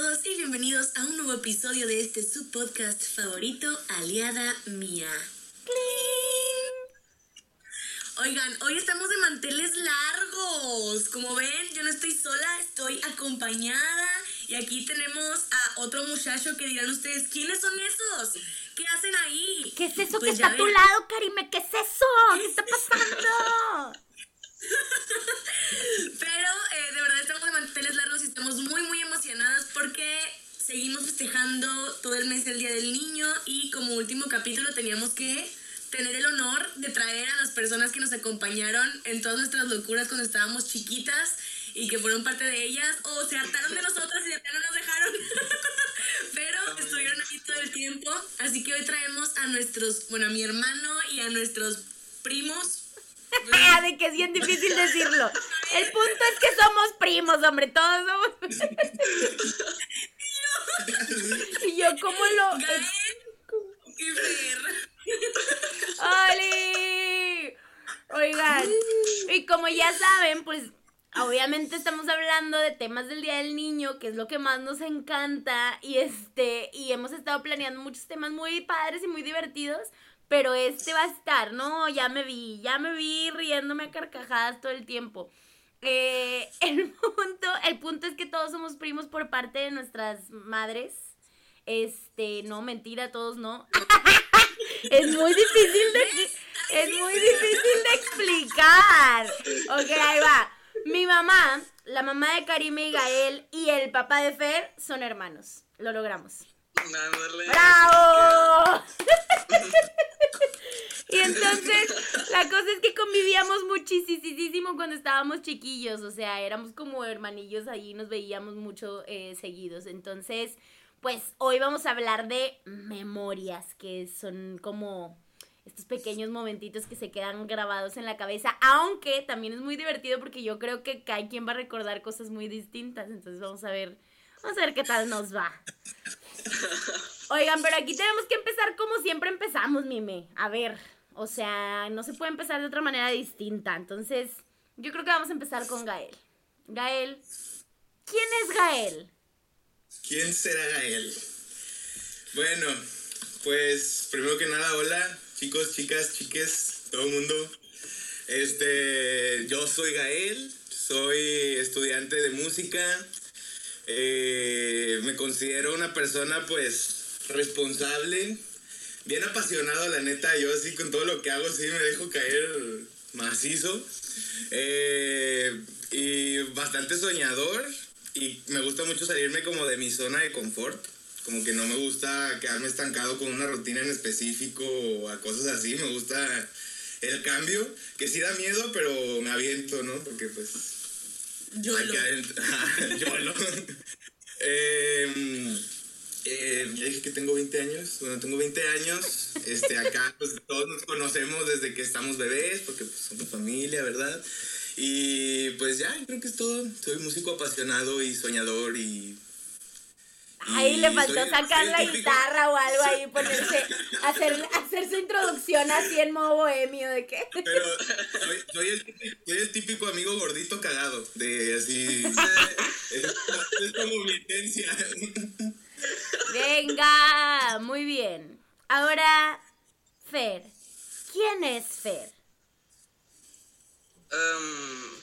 todos y bienvenidos a un nuevo episodio de este subpodcast favorito, Aliada Mía. Oigan, hoy estamos de manteles largos. Como ven, yo no estoy sola, estoy acompañada. Y aquí tenemos a otro muchacho que dirán ustedes, ¿quiénes son esos? ¿Qué hacen ahí? ¿Qué es eso Pues que está a tu lado, Karime? ¿Qué es eso? ¿Qué está pasando? Pero eh, de verdad estamos de manteles largos y estamos muy muy emocionadas porque seguimos festejando todo el mes del Día del Niño y como último capítulo teníamos que tener el honor de traer a las personas que nos acompañaron en todas nuestras locuras cuando estábamos chiquitas y que fueron parte de ellas o se hartaron de nosotras y de plano nos dejaron. Pero estuvieron aquí todo el tiempo. Así que hoy traemos a nuestros, bueno, a mi hermano y a nuestros primos. Ah, de que es bien difícil decirlo. El punto es que somos primos, hombre, todos somos. y yo, ¿cómo lo.? ¡Oli! Oigan, y como ya saben, pues obviamente estamos hablando de temas del Día del Niño, que es lo que más nos encanta, y este, y hemos estado planeando muchos temas muy padres y muy divertidos, pero este va a estar, ¿no? Ya me vi, ya me vi riéndome a carcajadas todo el tiempo. Eh, el punto, el punto es que todos somos primos por parte de nuestras madres. Este, no, mentira, todos no. es muy difícil de es muy difícil de explicar. Ok, ahí va. Mi mamá, la mamá de Karime y Gael y el papá de Fer son hermanos. Lo logramos. ¡Bravo! y entonces, la cosa es que convivíamos muchísimo cuando estábamos chiquillos, o sea, éramos como hermanillos ahí, nos veíamos mucho eh, seguidos. Entonces, pues hoy vamos a hablar de memorias, que son como estos pequeños momentitos que se quedan grabados en la cabeza, aunque también es muy divertido porque yo creo que cada quien va a recordar cosas muy distintas, entonces vamos a ver, vamos a ver qué tal nos va. Oigan, pero aquí tenemos que empezar como siempre empezamos, Mime. A ver, o sea, no se puede empezar de otra manera distinta. Entonces, yo creo que vamos a empezar con Gael. Gael, ¿quién es Gael? ¿Quién será Gael? Bueno, pues primero que nada, hola, chicos, chicas, chiques, todo el mundo. Este, yo soy Gael, soy estudiante de música. eh, me considero una persona, pues, responsable, bien apasionado, la neta. Yo, así, con todo lo que hago, sí me dejo caer macizo. Eh, y bastante soñador. Y me gusta mucho salirme como de mi zona de confort. Como que no me gusta quedarme estancado con una rutina en específico o a cosas así. Me gusta el cambio, que sí da miedo, pero me aviento, ¿no? Porque pues... Yo Aquí adentro. Eh, ya dije que tengo 20 años. Bueno, tengo 20 años. Este, acá pues todos nos conocemos desde que estamos bebés, porque pues somos familia, ¿verdad? Y pues ya, creo que es todo. Soy músico apasionado y soñador y... Ahí le faltó soy- sacar soy la guitarra o algo ahí, ponerse, hacer, hacer su introducción así en modo bohemio de que... Pero soy, soy el, típico- soy el típico amigo gordito cagado, de así... es, es como mi esencia. Venga, muy bien. Ahora, Fer. ¿Quién es Fer? Em,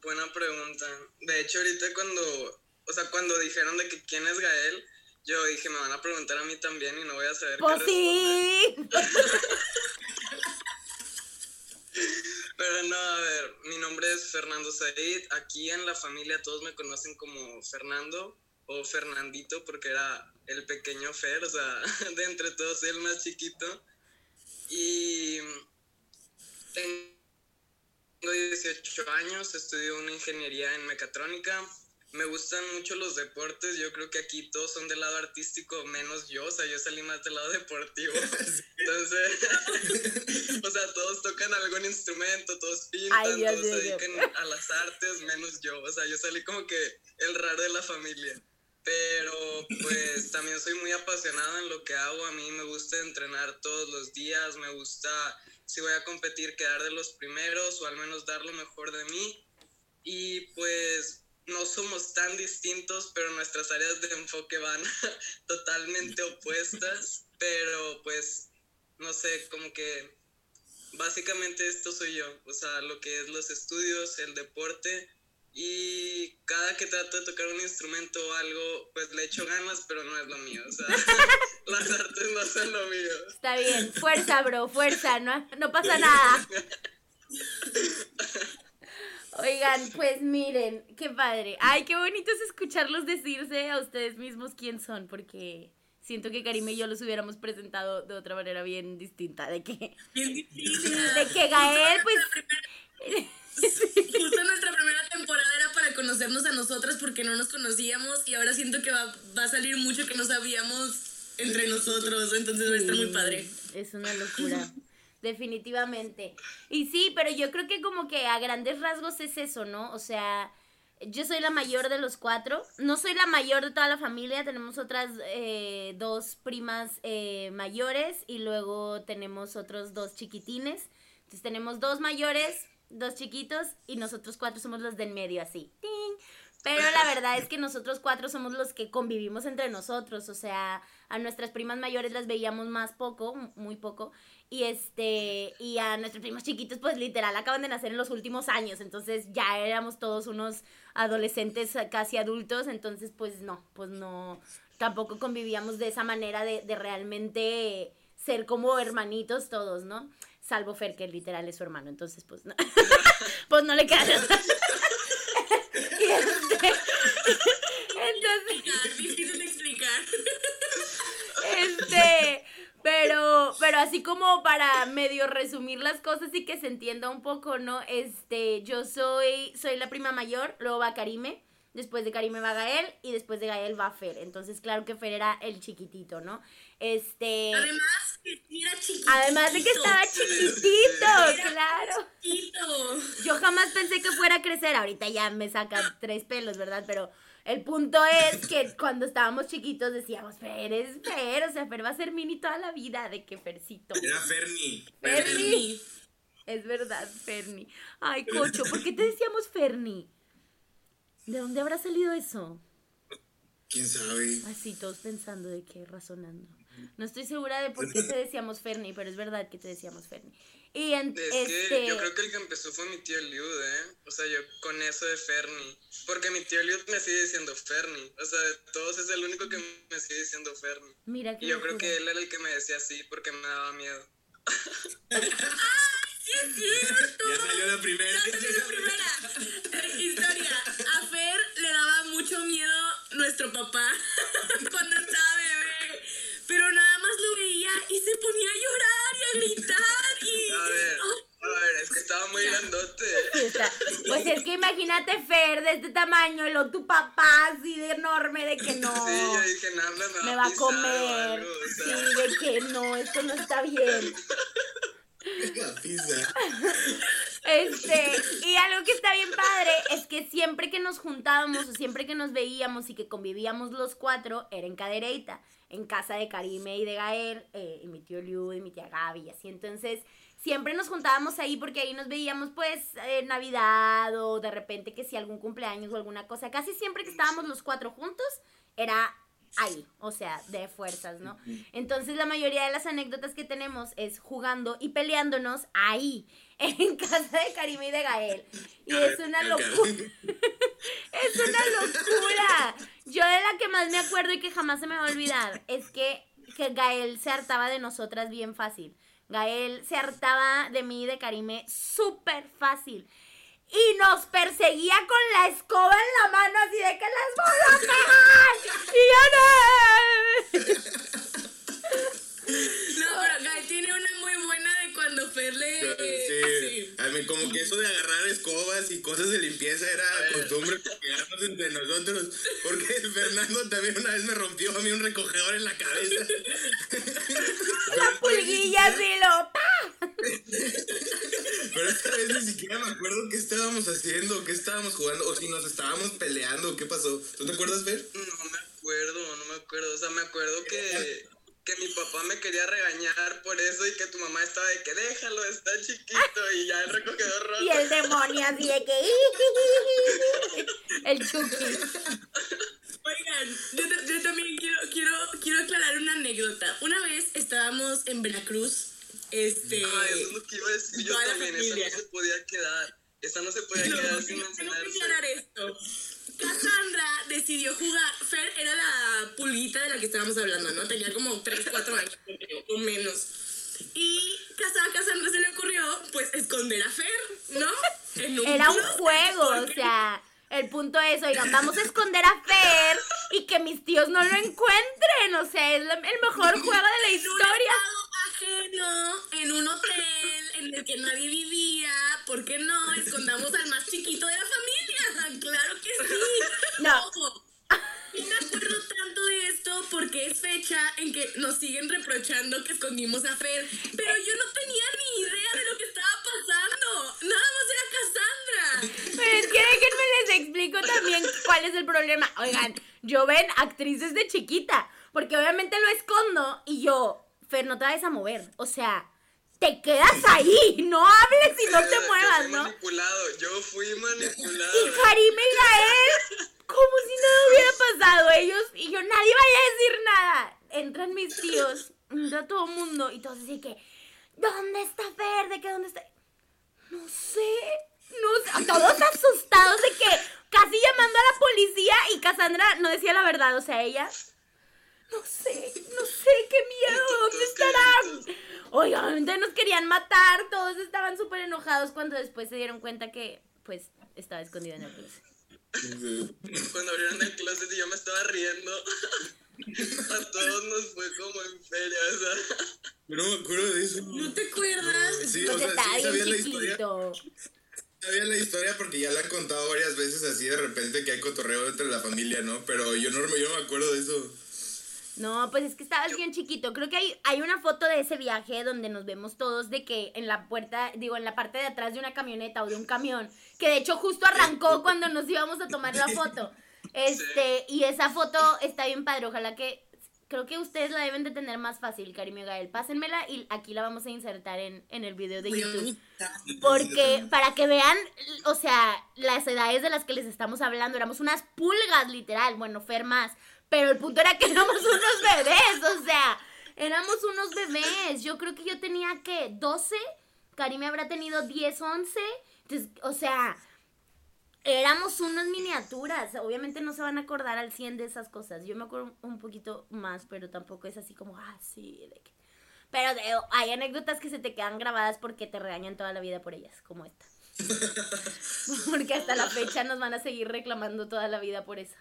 buena pregunta. De hecho, ahorita cuando, o sea, cuando dijeron de que quién es Gael, yo dije, me van a preguntar a mí también y no voy a saber qué Pues responder. sí. Pero no, a ver, mi nombre es Fernando Said. Aquí en la familia todos me conocen como Fernando o Fernandito porque era el pequeño Fer, o sea, de entre todos el más chiquito. Y tengo 18 años, estudio una ingeniería en mecatrónica. Me gustan mucho los deportes, yo creo que aquí todos son del lado artístico, menos yo, o sea, yo salí más del lado deportivo. Entonces, o sea, todos tocan algún instrumento, todos pintan, Ay, Dios todos se dedican a las artes, menos yo, o sea, yo salí como que el raro de la familia. Pero pues también soy muy apasionado en lo que hago, a mí me gusta entrenar todos los días, me gusta, si voy a competir, quedar de los primeros o al menos dar lo mejor de mí. Y pues no somos tan distintos, pero nuestras áreas de enfoque van totalmente opuestas, pero pues, no sé, como que básicamente esto soy yo, o sea, lo que es los estudios, el deporte y cada que trato de tocar un instrumento o algo, pues le echo ganas, pero no es lo mío, o sea, las artes no son lo mío. Está bien, fuerza, bro, fuerza, no, no pasa nada. Oigan, pues miren, qué padre. Ay, qué bonito es escucharlos decirse a ustedes mismos quién son, porque siento que Karime y yo los hubiéramos presentado de otra manera bien distinta, de que, de que Gael, pues... Justo nuestra primera temporada era para conocernos a nosotras porque no nos conocíamos y ahora siento que va, va a salir mucho que no sabíamos entre nosotros, entonces va a estar muy padre. Es una locura. Definitivamente. Y sí, pero yo creo que como que a grandes rasgos es eso, ¿no? O sea, yo soy la mayor de los cuatro. No soy la mayor de toda la familia. Tenemos otras eh, dos primas eh, mayores y luego tenemos otros dos chiquitines. Entonces tenemos dos mayores, dos chiquitos y nosotros cuatro somos los del medio así. Pero la verdad es que nosotros cuatro somos los que convivimos entre nosotros. O sea, a nuestras primas mayores las veíamos más poco, muy poco. Y este, y a nuestros primos chiquitos, pues literal, acaban de nacer en los últimos años. Entonces ya éramos todos unos adolescentes casi adultos. Entonces, pues no, pues no, tampoco convivíamos de esa manera de realmente ser como hermanitos todos, ¿no? Salvo Fer, que literal es su hermano. Entonces, pues no, pues no le queda este, entonces, Difícil de explicar. este, pero, pero así como para medio resumir las cosas y que se entienda un poco, ¿no? Este, yo soy, soy la prima mayor, luego va Karime, después de Karime va Gael y después de Gael va Fer. Entonces, claro que Fer era el chiquitito, ¿no? Este, Además, era chiquitito. además de que estaba chiquitito, claro. Yo jamás pensé que fuera a crecer, ahorita ya me saca tres pelos, ¿verdad? Pero el punto es que cuando estábamos chiquitos decíamos, Fer es Fer, o sea, Fer va a ser mini toda la vida, de que Fercito. Era Ferni. Ferni. Es verdad, Ferni. Ay, Cocho, ¿por qué te decíamos Ferni? ¿De dónde habrá salido eso? ¿Quién sabe? Así, todos pensando de qué, razonando. No estoy segura de por qué te decíamos Ferni, pero es verdad que te decíamos Ferni. Y en, Es este... que yo creo que el que empezó fue mi tío Liud, ¿eh? O sea, yo con eso de Ferni. Porque mi tío Liud me sigue diciendo Ferni. O sea, de todos es el único que me sigue diciendo Ferni. Mira que Y yo creo que él era el que me decía así porque me daba miedo. Ya salió la primera. Ya salió la tamaño y tu papá así de enorme de que no. Sí, yo dije, me, me va a comer. algo, o Sí, de que no, esto no está bien. La pizza. Este, y algo que está bien padre es que siempre que nos juntábamos o siempre que nos veíamos y que convivíamos los cuatro, era en Cadereyta, en casa de Karime y de Gael, eh, y mi tío Liu y mi tía Gaby y así. Entonces, siempre nos juntábamos ahí porque ahí nos veíamos pues en Navidad o de repente que si algún cumpleaños o alguna cosa. Casi siempre que estábamos los cuatro juntos, era ahí, o sea, de fuerzas, ¿no? Entonces la mayoría de las anécdotas que tenemos es jugando y peleándonos ahí, en casa de Karime y de Gael. Y es una locura. es una locura. Yo de la que más me acuerdo y que jamás se me va a olvidar es que, que Gael se hartaba de nosotras bien fácil. Gael se hartaba de mí y de Karime súper fácil. Y nos perseguía con la escoba en la mano así de que las voy a pegar. Y yo no. No, pero Gael tiene una cuando Fer le... Sí, a mí como que eso de agarrar escobas y cosas de limpieza era costumbre pegarnos entre nosotros. Porque Fernando también una vez me rompió a mí un recogedor en la cabeza. La pulguilla así lo. ¡pa! Pero esta vez ni siquiera me acuerdo qué estábamos haciendo, qué estábamos jugando, o si nos estábamos peleando, qué pasó. ¿Tú te acuerdas, Fer? No me acuerdo, no me acuerdo. O sea, me acuerdo que, que mi papá me quería regañar por eso y que tu mamá estaba de que déjalo, está chiquito y ya el recogedor roto. Y el demonio así de que. El Chucky. Oigan, yo, yo también quiero, quiero, quiero aclarar una anécdota. Una vez estábamos en Veracruz, este... Ah, eso es lo que iba a decir yo también. Esa no se podía quedar. Esa no se podía No, quedar sin tengo que mencionarse. aclarar esto. Cassandra decidió jugar. Fer era la pulguita de la que estábamos hablando, ¿no? Tenía como 3, 4 años o menos. Y a Cassandra se le ocurrió, pues, esconder a Fer, ¿no? En Era un juego, o sea, el punto es, oigan, vamos a esconder a Fer y que mis tíos no lo encuentren, o sea, es la- el mejor juego de la En un historia. ajeno, en un hotel en el que nadie vivía, ¿por qué no? Escondamos al más chiquito de la familia. No. Ojo, y me acuerdo tanto de esto porque es fecha en que nos siguen reprochando que escondimos a Fer, pero yo no tenía ni idea de lo que estaba pasando. Nada más era Cassandra. Pero es que déjenme les explico también cuál es el problema. Oigan, yo ven actriz desde chiquita, porque obviamente lo escondo y yo, Fer, no te vayas a mover, o sea, te quedas ahí, no hables y no te Yo muevas, fui ¿no? manipulado. Yo fui manipulado. Y Karime y Gael, como si nada hubiera pasado. Ellos, y yo, nadie vaya a decir nada. Entran mis tíos, entra todo el mundo, y todos así que, ¿dónde está Fer? ¿De qué dónde está? No sé, no sé. Todos asustados de que casi llamando a la policía y Cassandra no decía la verdad, o sea, ella. No sé, no sé, qué miedo, ¿dónde Todos estarán? Obviamente nos querían matar, todos estaban súper enojados cuando después se dieron cuenta que, pues, estaba escondido en el closet. Cuando abrieron el closet y yo me estaba riendo. A todos nos fue como en feria, o sea. Yo no me acuerdo de eso. ¿No te acuerdas? Sí, Pues o sea, sí sabía bien la historia. Sabía la historia porque ya la han contado varias veces así de repente que hay cotorreo entre la familia, ¿no? Pero yo no, yo no me acuerdo de eso. No, pues es que estabas bien chiquito. Creo que hay, hay una foto de ese viaje donde nos vemos todos de que en la puerta, digo, en la parte de atrás de una camioneta o de un camión, que de hecho justo arrancó cuando nos íbamos a tomar la foto. Este, y esa foto está bien padre. Ojalá que, creo que ustedes la deben de tener más fácil, Karim y Gael. Pásenmela y aquí la vamos a insertar en, en el video de YouTube. Porque para que vean, o sea, las edades de las que les estamos hablando, éramos unas pulgas, literal. Bueno, Fer más. Pero el punto era que éramos unos bebés, o sea, éramos unos bebés. Yo creo que yo tenía que 12, Karim habrá tenido 10, 11. O sea, éramos unas miniaturas. Obviamente no se van a acordar al 100 de esas cosas. Yo me acuerdo un poquito más, pero tampoco es así como, ah, sí, de que... Pero de- hay anécdotas que se te quedan grabadas porque te regañan toda la vida por ellas, como esta. Porque hasta la fecha nos van a seguir reclamando toda la vida por esa.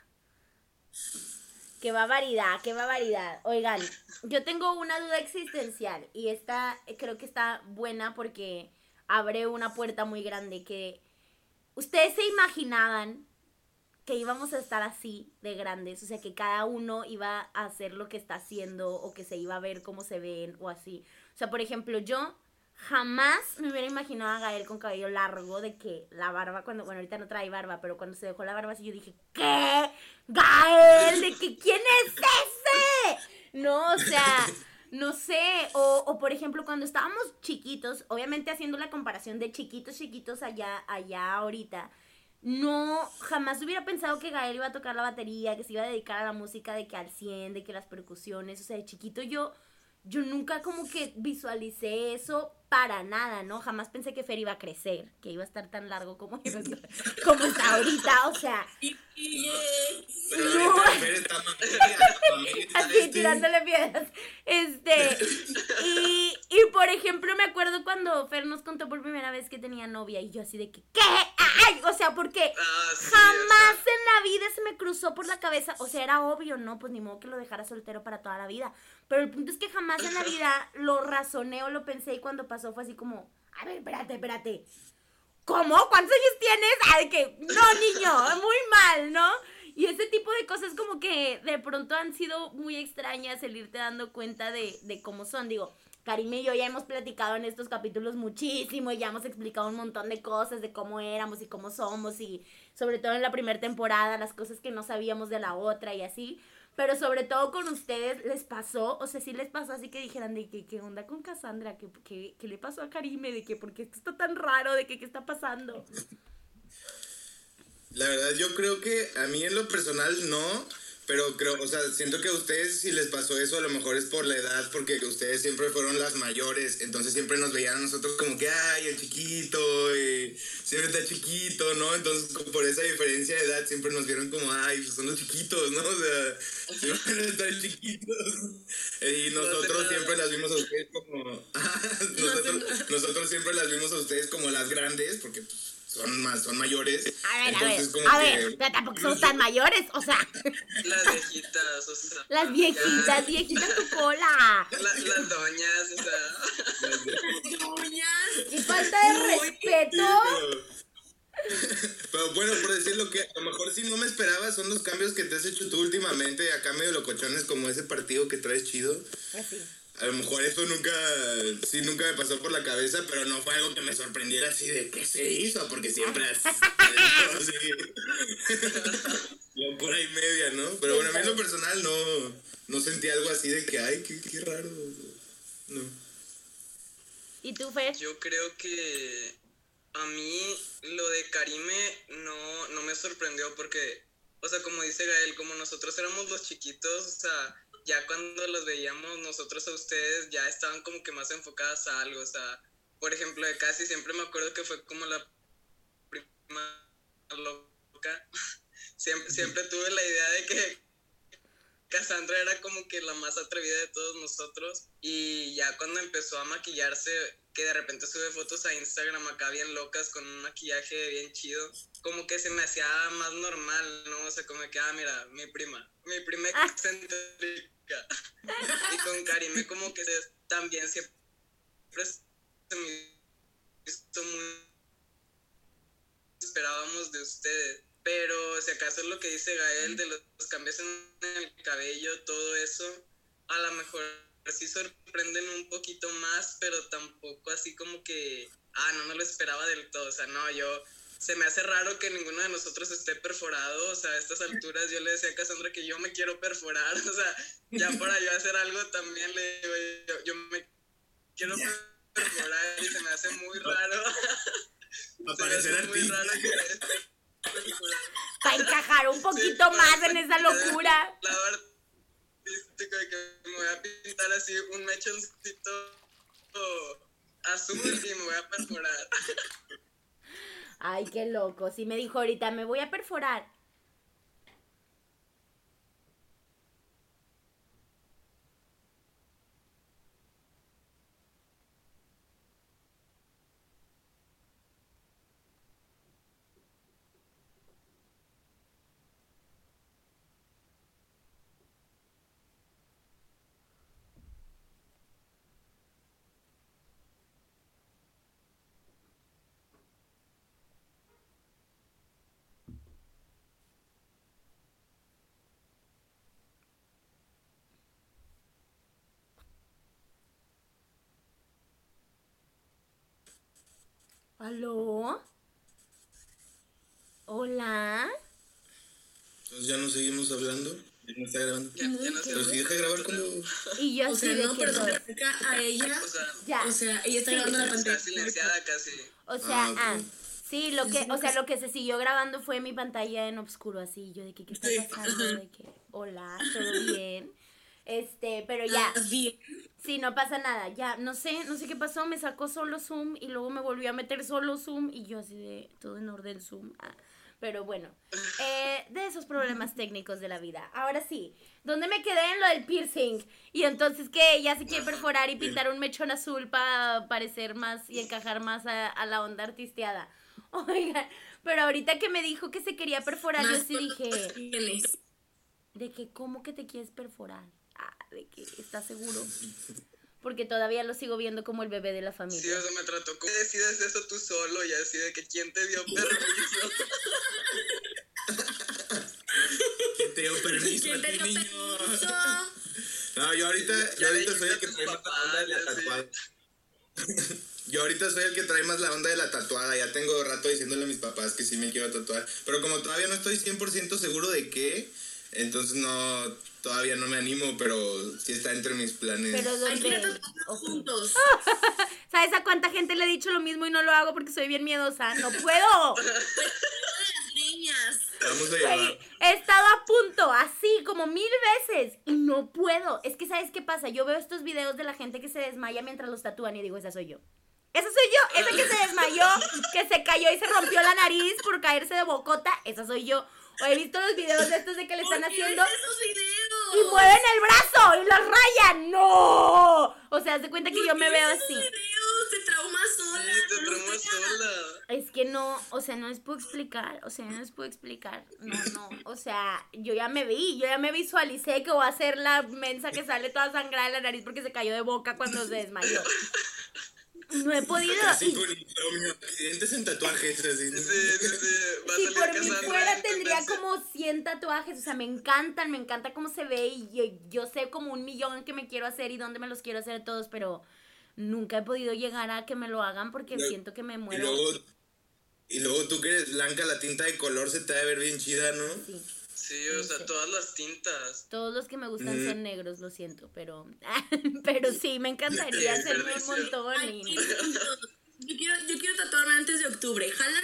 Qué barbaridad, qué barbaridad. Oigan, yo tengo una duda existencial y esta creo que está buena porque abre una puerta muy grande que ustedes se imaginaban que íbamos a estar así de grandes, o sea, que cada uno iba a hacer lo que está haciendo o que se iba a ver cómo se ven o así. O sea, por ejemplo, yo jamás me hubiera imaginado a Gael con cabello largo, de que la barba, cuando, bueno, ahorita no trae barba, pero cuando se dejó la barba así, yo dije, ¿qué? Gael, ¿de que quién es ese? No, o sea, no sé, o, o por ejemplo, cuando estábamos chiquitos, obviamente haciendo la comparación de chiquitos, chiquitos allá, allá ahorita, no, jamás hubiera pensado que Gael iba a tocar la batería, que se iba a dedicar a la música de que al 100, de que las percusiones, o sea, de chiquito yo, yo nunca como que visualicé eso para nada, ¿no? Jamás pensé que Fer iba a crecer, que iba a estar tan largo como, como está ahorita, o sea, Pero No. Fer está así este, tirándole piedras. Este, y, y por ejemplo, me acuerdo cuando Fer nos contó por primera vez que tenía novia y yo así de que, ¿qué? ¡Ay! O sea, porque Ah, sí, jamás en la vida se me cruzó por la cabeza. O sea, era obvio, ¿no? Pues ni modo que lo dejara soltero para toda la vida. Pero el punto es que jamás en la vida lo razoné o lo pensé y cuando pasó fue así como, a ver, espérate, espérate. ¿Cómo? ¿Cuántos años tienes? Ay, que, no, niño, muy mal, ¿no? Y ese tipo de cosas como que de pronto han sido muy extrañas el irte dando cuenta de, de cómo son. Digo, Karim y yo ya hemos platicado en estos capítulos muchísimo y ya hemos explicado un montón de cosas de cómo éramos y cómo somos y sobre todo en la primera temporada las cosas que no sabíamos de la otra y así. Pero sobre todo con ustedes les pasó, o sea, sí les pasó así que dijeran de que qué onda con Cassandra, que, que, que le pasó a Karime, de que porque esto está tan raro, de qué está pasando. La verdad, yo creo que a mí en lo personal no, pero creo, o sea, siento que a ustedes si les pasó eso, a lo mejor es por la edad, porque ustedes siempre fueron las mayores, entonces siempre nos veían a nosotros como que, ay, el chiquito, y siempre está chiquito, ¿no? Entonces, como por esa diferencia de edad, siempre nos vieron como, ay, pues son los chiquitos, ¿no? O sea, siempre están chiquitos. Y nosotros siempre las vimos a ustedes como, nosotros, nosotros siempre las vimos a ustedes como las grandes, porque pues, son más, son mayores. A ver, Entonces, a como ver, a que- ver, pero tampoco somos tan mayores, o sea, Las viejitas, o sea. las viejitas, viejitas tu cola. la- las doñas, o sea. Uñas. Y falta de respeto. Pero, pero bueno, por decir lo que a lo mejor si no me esperaba son los cambios que te has hecho tú últimamente, acá medio locochones como ese partido que traes chido. Así. A lo mejor eso nunca, sí, nunca me pasó por la cabeza, pero no fue algo que me sorprendiera así de qué se hizo, porque siempre así, locura y media, ¿no? Pero bueno, a mí en lo personal no, no sentí algo así de que, ay, qué, qué raro. No. ¿Y tú, Fer? Yo creo que a mí lo de Karime no, no me sorprendió porque, o sea, como dice Gael, como nosotros éramos los chiquitos, o sea, ya cuando los veíamos nosotros a ustedes ya estaban como que más enfocadas a algo, o sea, por ejemplo, de casi siempre me acuerdo que fue como la prima loca. Siempre, siempre tuve la idea de que Cassandra era como que la más atrevida de todos nosotros y ya cuando empezó a maquillarse, que de repente sube fotos a Instagram acá bien locas con un maquillaje bien chido, como que se me hacía más normal, ¿no? O sea, como que, ah, mira, mi prima, mi prima Ah. Y con Karime como que también siempre se me hizo muy esperábamos de ustedes. Pero si acaso es lo que dice Gael de los, los cambios en el cabello, todo eso, a lo mejor sí sorprenden un poquito más, pero tampoco así como que, ah, no me lo esperaba del todo. O sea, no, yo, se me hace raro que ninguno de nosotros esté perforado. O sea, a estas alturas yo le decía a Cassandra que yo me quiero perforar. O sea, ya para yo hacer algo también le digo, yo, yo me quiero perforar y se me hace muy raro. Se me Aparecer hace muy artista. raro que esté perforado. Para encajar un poquito Sí, más en esa locura. lado artístico de que me voy a pintar así un mechoncito azul y me voy a perforar. Ay, qué loco. Sí me dijo ahorita, me voy a perforar. ¿Aló? ¿Hola? Entonces ya no seguimos hablando, ya no está grabando. Ya, ya no sé. Pero si deja de grabar cuando... Y yo O así sea, no, pero se acerca a ella. O sea, Ya. O sea, ella está grabando la está pantalla. silenciada casi. O sea, Ah, ah, sí, lo que, o sea, lo que se siguió grabando fue mi pantalla en oscuro, así, yo de que, ¿qué está pasando? De que, hola, ¿todo bien? Este, pero ya, Ah, sí, no pasa nada, ya, no sé, no sé qué pasó, me sacó solo Zoom y luego me volvió a meter solo Zoom y yo así de, todo en orden Zoom, ah, pero bueno, eh, de esos problemas técnicos de la vida. Ahora sí, ¿dónde me quedé en lo del piercing? Y entonces que ella se quiere perforar y pintar un mechón azul para parecer más y encajar más a, a la onda artisteada. Oigan, pero ahorita que me dijo que se quería perforar, yo sí dije, de que, ¿cómo que te quieres perforar? Ah, de que, ¿estás seguro? Porque todavía lo sigo viendo como el bebé de la Sí, familia. o sea, me trató como decides eso tú solo y así de que quién te dio permiso. ¿Quién te dio permiso ¿Quién te dio niño? permiso? No, yo ahorita, yo ahorita soy el que trae más la onda de la tatuada. Yo ahorita soy el que trae más la onda de la tatuada. Ya tengo rato diciéndole a mis papás que sí me quiero tatuar. Pero como todavía no estoy 100% seguro de qué, entonces no, todavía no me animo, pero sí está entre mis planes. Pero ¿dónde? juntos. ¿Sabes a cuánta gente le he dicho lo mismo y no lo hago porque soy bien miedosa? ¡No puedo! Niñas. más. Vamos a llevar. he estado a punto, así como mil veces, y no puedo. Es que, ¿sabes qué pasa? Yo veo estos videos de la gente que se desmaya mientras los tatúan y digo, esa soy yo. Esa soy yo, esa que se desmayó, que se cayó y se rompió la nariz por caerse de bocota, esa soy yo. O he visto los videos de estos de que le están ¿Por qué haciendo esos videos? y mueven el brazo y los rayan. ¡No! O sea, haz de cuenta que ¿Por yo me veo así. esos videos? Te traumas sola. Sí, te traumas sola. Es que no, o sea, no les puedo explicar, o sea, no les puedo explicar, no, no, o sea, yo ya me vi, yo ya me visualicé que voy a ser la mensa que sale toda sangrada de la nariz porque se cayó de boca cuando se desmayó. No he podido. Así y con en tatuajes, así. Sí, sí, sí. Si por mí fuera en tendría como 100 tatuajes, o sea, me encantan, me encanta cómo se ve y yo, yo sé como un millón que me quiero hacer y dónde me los quiero hacer todos, pero nunca he podido llegar a que me lo hagan porque No, siento que me Y muero. luego, y luego tú que eres blanca, la tinta de color se te va a ver bien chida, ¿no? Sí. Sí, o sea, sé. todas las tintas. Todos los que me gustan Mm. son negros, lo siento, pero pero sí, me encantaría hacerme un montón Ay, y, yo, quiero, yo quiero tatuarme antes de octubre. ¿Jalan?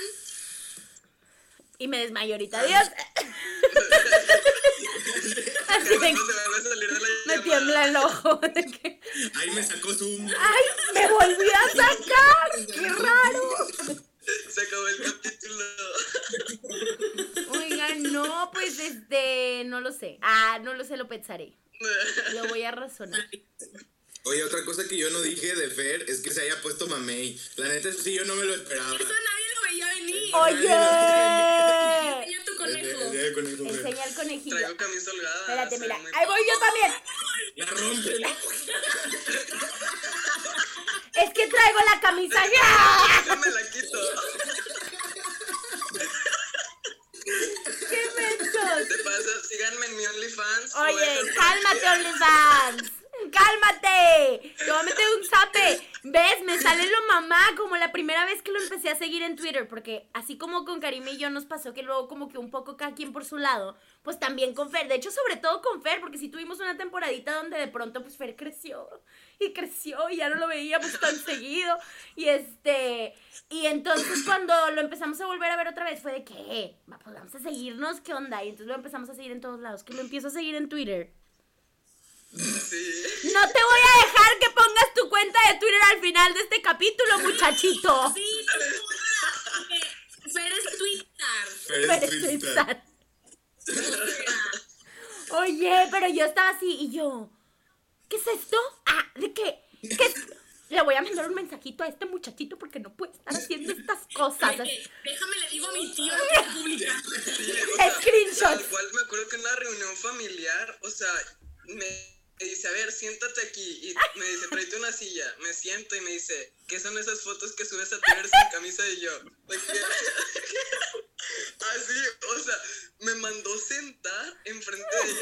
y me desmayo ahorita. Adiós. Así me, de tiembla el ojo. de que, Ahí me sacó Zoom. ¡Ay! ¡Me volvió a sacar! ¡Qué raro! Se acabó el capítulo. No, pues este, no lo sé. Ah, no lo sé, lo pensaré. Lo voy a razonar. Oye, otra cosa que yo no dije de Fer es que se haya puesto mamey. La neta, eso sí, yo no me lo esperaba. Eso nadie lo veía venir. ¡Oye! Enseña tu conejo. el conejo. Enseña el conejillo. Traigo camisa holgada. Espérate, mira. Ahí voy yo también. La rompe. Es que traigo la camisa ya. Me la quito. ¡Qué mensos! Te pasa, síganme en mi OnlyFans. Oye, cálmate, OnlyFans. ¡Cálmate! Te voy a meter un zape. ¿Ves? Me sale lo mamá como la primera vez que lo empecé a seguir en Twitter. Porque así como con Karim y yo nos pasó que luego como que un poco cada quien por su lado. Pues también con Fer. De hecho, sobre todo con Fer. Porque sí tuvimos una temporadita donde de pronto pues Fer creció. Y creció y ya no lo veíamos tan seguido. Y este... Y entonces cuando lo empezamos a volver a ver otra vez fue de que, va, pues vamos a seguirnos, ¿qué onda? Y entonces lo empezamos a seguir en todos lados. Que lo empiezo a seguir en Twitter. Sí. No te voy a dejar que pongas tu cuenta de Twitter al final de este capítulo, muchachito. Sí, porque Fer es Twitter. Fer es Twitter. Oye, pero yo estaba así y yo, ¿qué es esto? Ah, ¿de qué? ¿Qué es? Le voy a mandar un mensajito a este muchachito porque no puede estar haciendo estas cosas. Eh, Déjame le digo a mi tío lo que publica. Tal Screenshots. cual me acuerdo que en una reunión familiar, o sea, me me dice, a ver, siéntate aquí. Y me dice, tráete una silla. Me siento y me dice, ¿qué son esas fotos que subes a Twitter sin camisa? Y yo, ¿de qué? Así, o sea, me mandó sentar enfrente de ella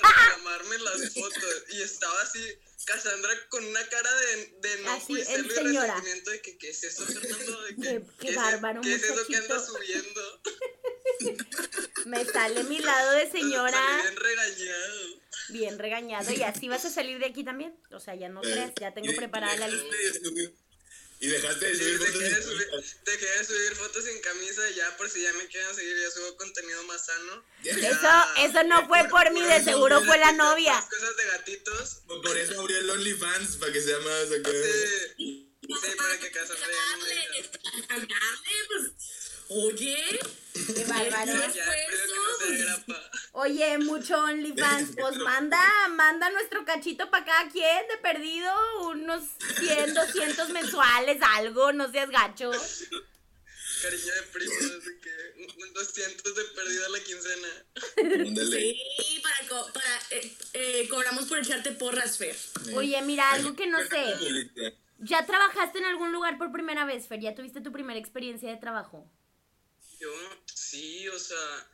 para reclamarme las fotos. Y estaba así, Cassandra con una cara de, de enojo y celo y resentimiento de que, ¿qué es eso, Fernando? De que, Qué- bárbaro, ¿Qué es eso que andas subiendo? Me sale mi lado de señora bien regañado. Bien regañado y así vas a salir de aquí también. O sea, ya no crees, ya tengo preparada la lista. Y dejaste de Sí, subir dejé, fotos de en subir, Twitter. dejé de subir fotos sin camisa ya por si ya me quieren seguir, ya subo contenido más sano. Eso, eso no fue por mí, de seguro fue la novia. Cosas de gatitos. Por eso abrió el OnlyFans, para que sea más acá. Sí, sí para que. Pagarle, pues. Oye, Qué bárbaro. Oye, mucho OnlyFans, pues manda, manda nuestro cachito para cada quien de perdido, unos 100, 200 mensuales, algo, no seas gacho. Cariño de primos, así que 200 de perdida la quincena. Ándale. sí, para, co- para eh, eh, cobramos por echarte porras, Fer. Oye, mira, algo que no sé. ¿Ya trabajaste en algún lugar por primera vez, Fer? ¿Ya tuviste tu primera experiencia de trabajo? Yo, sí, o sea,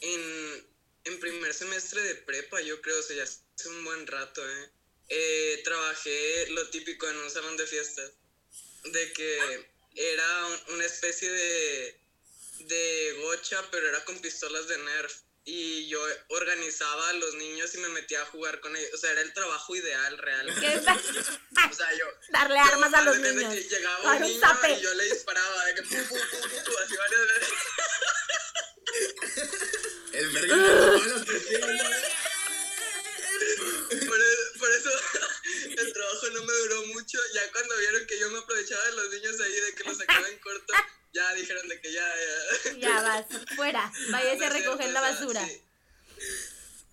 en, en primer semestre de prepa, yo creo, o sea, ya hace un buen rato, ¿eh? Eh, trabajé lo típico en un salón de fiestas, de que era un- una especie de, de gocha, pero era con pistolas de Nerf. Y yo organizaba a los niños y me metía a jugar con ellos. O sea, era el trabajo ideal, real. ¿Qué es? O sea, yo, Darle armas a los niños. que llegaba un un niño zape. y yo le disparaba, de que pum, pum, pum, pum, pum, así varias veces. verga, todas las tortillas. Por, e- por eso el trabajo no me duró mucho. Ya cuando vieron que yo me aprovechaba de los niños ahí, de que los sacaba en corto, ya dijeron de que ya, ya. Ya vas, fuera. Váyase No a recoger la basura. sí,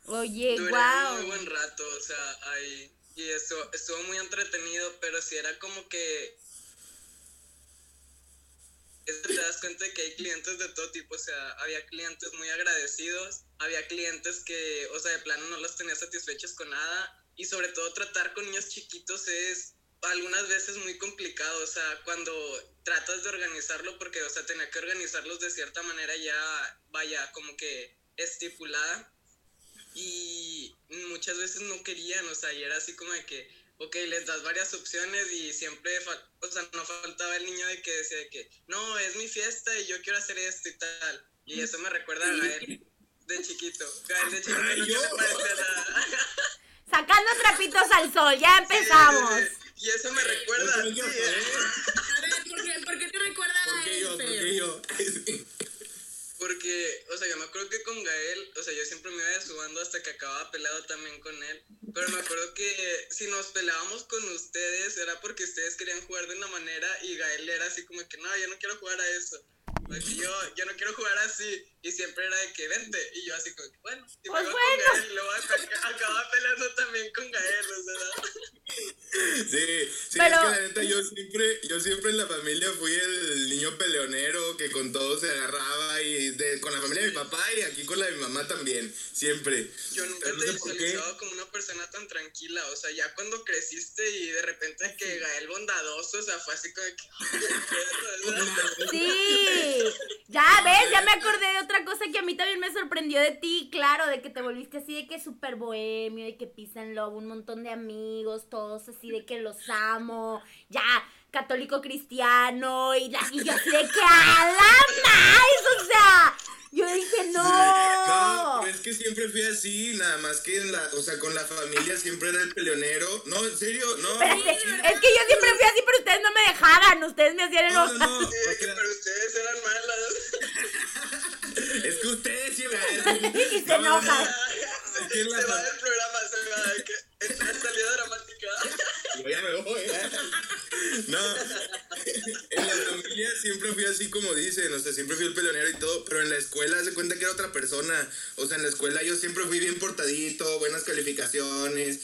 Oye, duré wow. muy buen rato, o sea, ahí. Y estuvo, estuvo muy entretenido, pero sí era como que. Es que te das cuenta de que hay clientes de todo tipo, o sea, había clientes muy agradecidos, había clientes que, o sea, de plano no los tenía satisfechos con nada, y sobre todo tratar con niños chiquitos es algunas veces muy complicado, o sea, cuando tratas de organizarlo, porque, o sea, tenía que organizarlos de cierta manera ya, vaya, como que estipulada, y muchas veces no querían, o sea, y era así como de que, ok, les das varias opciones y siempre, o sea, no faltaba el niño de que decía de que, no, es mi fiesta y yo quiero hacer esto y tal. Y eso me recuerda a Gael de chiquito. Gael de chiquito Ay, nunca yo. se. Sacando trapitos al sol, ya empezamos. Sí. Y eso me recuerda. Sí. A ¿por qué, por qué te recuerda ¿Por a qué yo? él, ¿Por qué yo? Porque, o sea, yo me acuerdo que con Gael, o sea, yo siempre me iba de su bando hasta que acababa peleado también con él. Pero me acuerdo que si nos peleábamos con ustedes era porque ustedes querían jugar de una manera y Gael era así como que, no, yo no quiero jugar a eso. Porque yo, yo no quiero jugar así. Y siempre era de que vente. Y yo así como que, bueno, y me Pues iba bueno. con Gael luego ac- acababa peleando también con Gael, o sea. Sí, sí, Pero- es que la neta yo siempre, yo siempre en la familia fui el niño peleonero que con todo se agarraba y de, con la familia de mi papá y aquí con la de mi mamá también, siempre. Yo nunca no te qué. visualizaba como una persona tan tranquila, o sea, ya cuando creciste y de repente que Gael bondadoso, o sea, fue así como que... Sí, ya ves, ya me acordé de otra cosa que a mí también me sorprendió de ti, claro, de que te volviste así de que súper bohemio, de que pisan lobo, un montón de amigos, todos así de que los amo, ya, católico cristiano, y, la, y yo así de que a la más, o sea, yo dije No, no. pero es que siempre fui así, nada más que en la, o sea, con la familia siempre era el peleonero. No, en serio, no. Espérate, es que yo siempre fui así, pero ustedes no me dejaban, ustedes me hacían No, enojar. no, no. Sí, o de que, pero ustedes eran malas. es que ustedes sí Y se enojan. Se va del programa, se va de que es una salida dramática. Yo ya me voy. ¿eh? No, en la familia siempre fui así como dicen, o sea, siempre fui el peleonero y todo, pero en la escuela se cuenta que era otra persona. O sea, en la escuela yo siempre fui bien portadito, buenas calificaciones,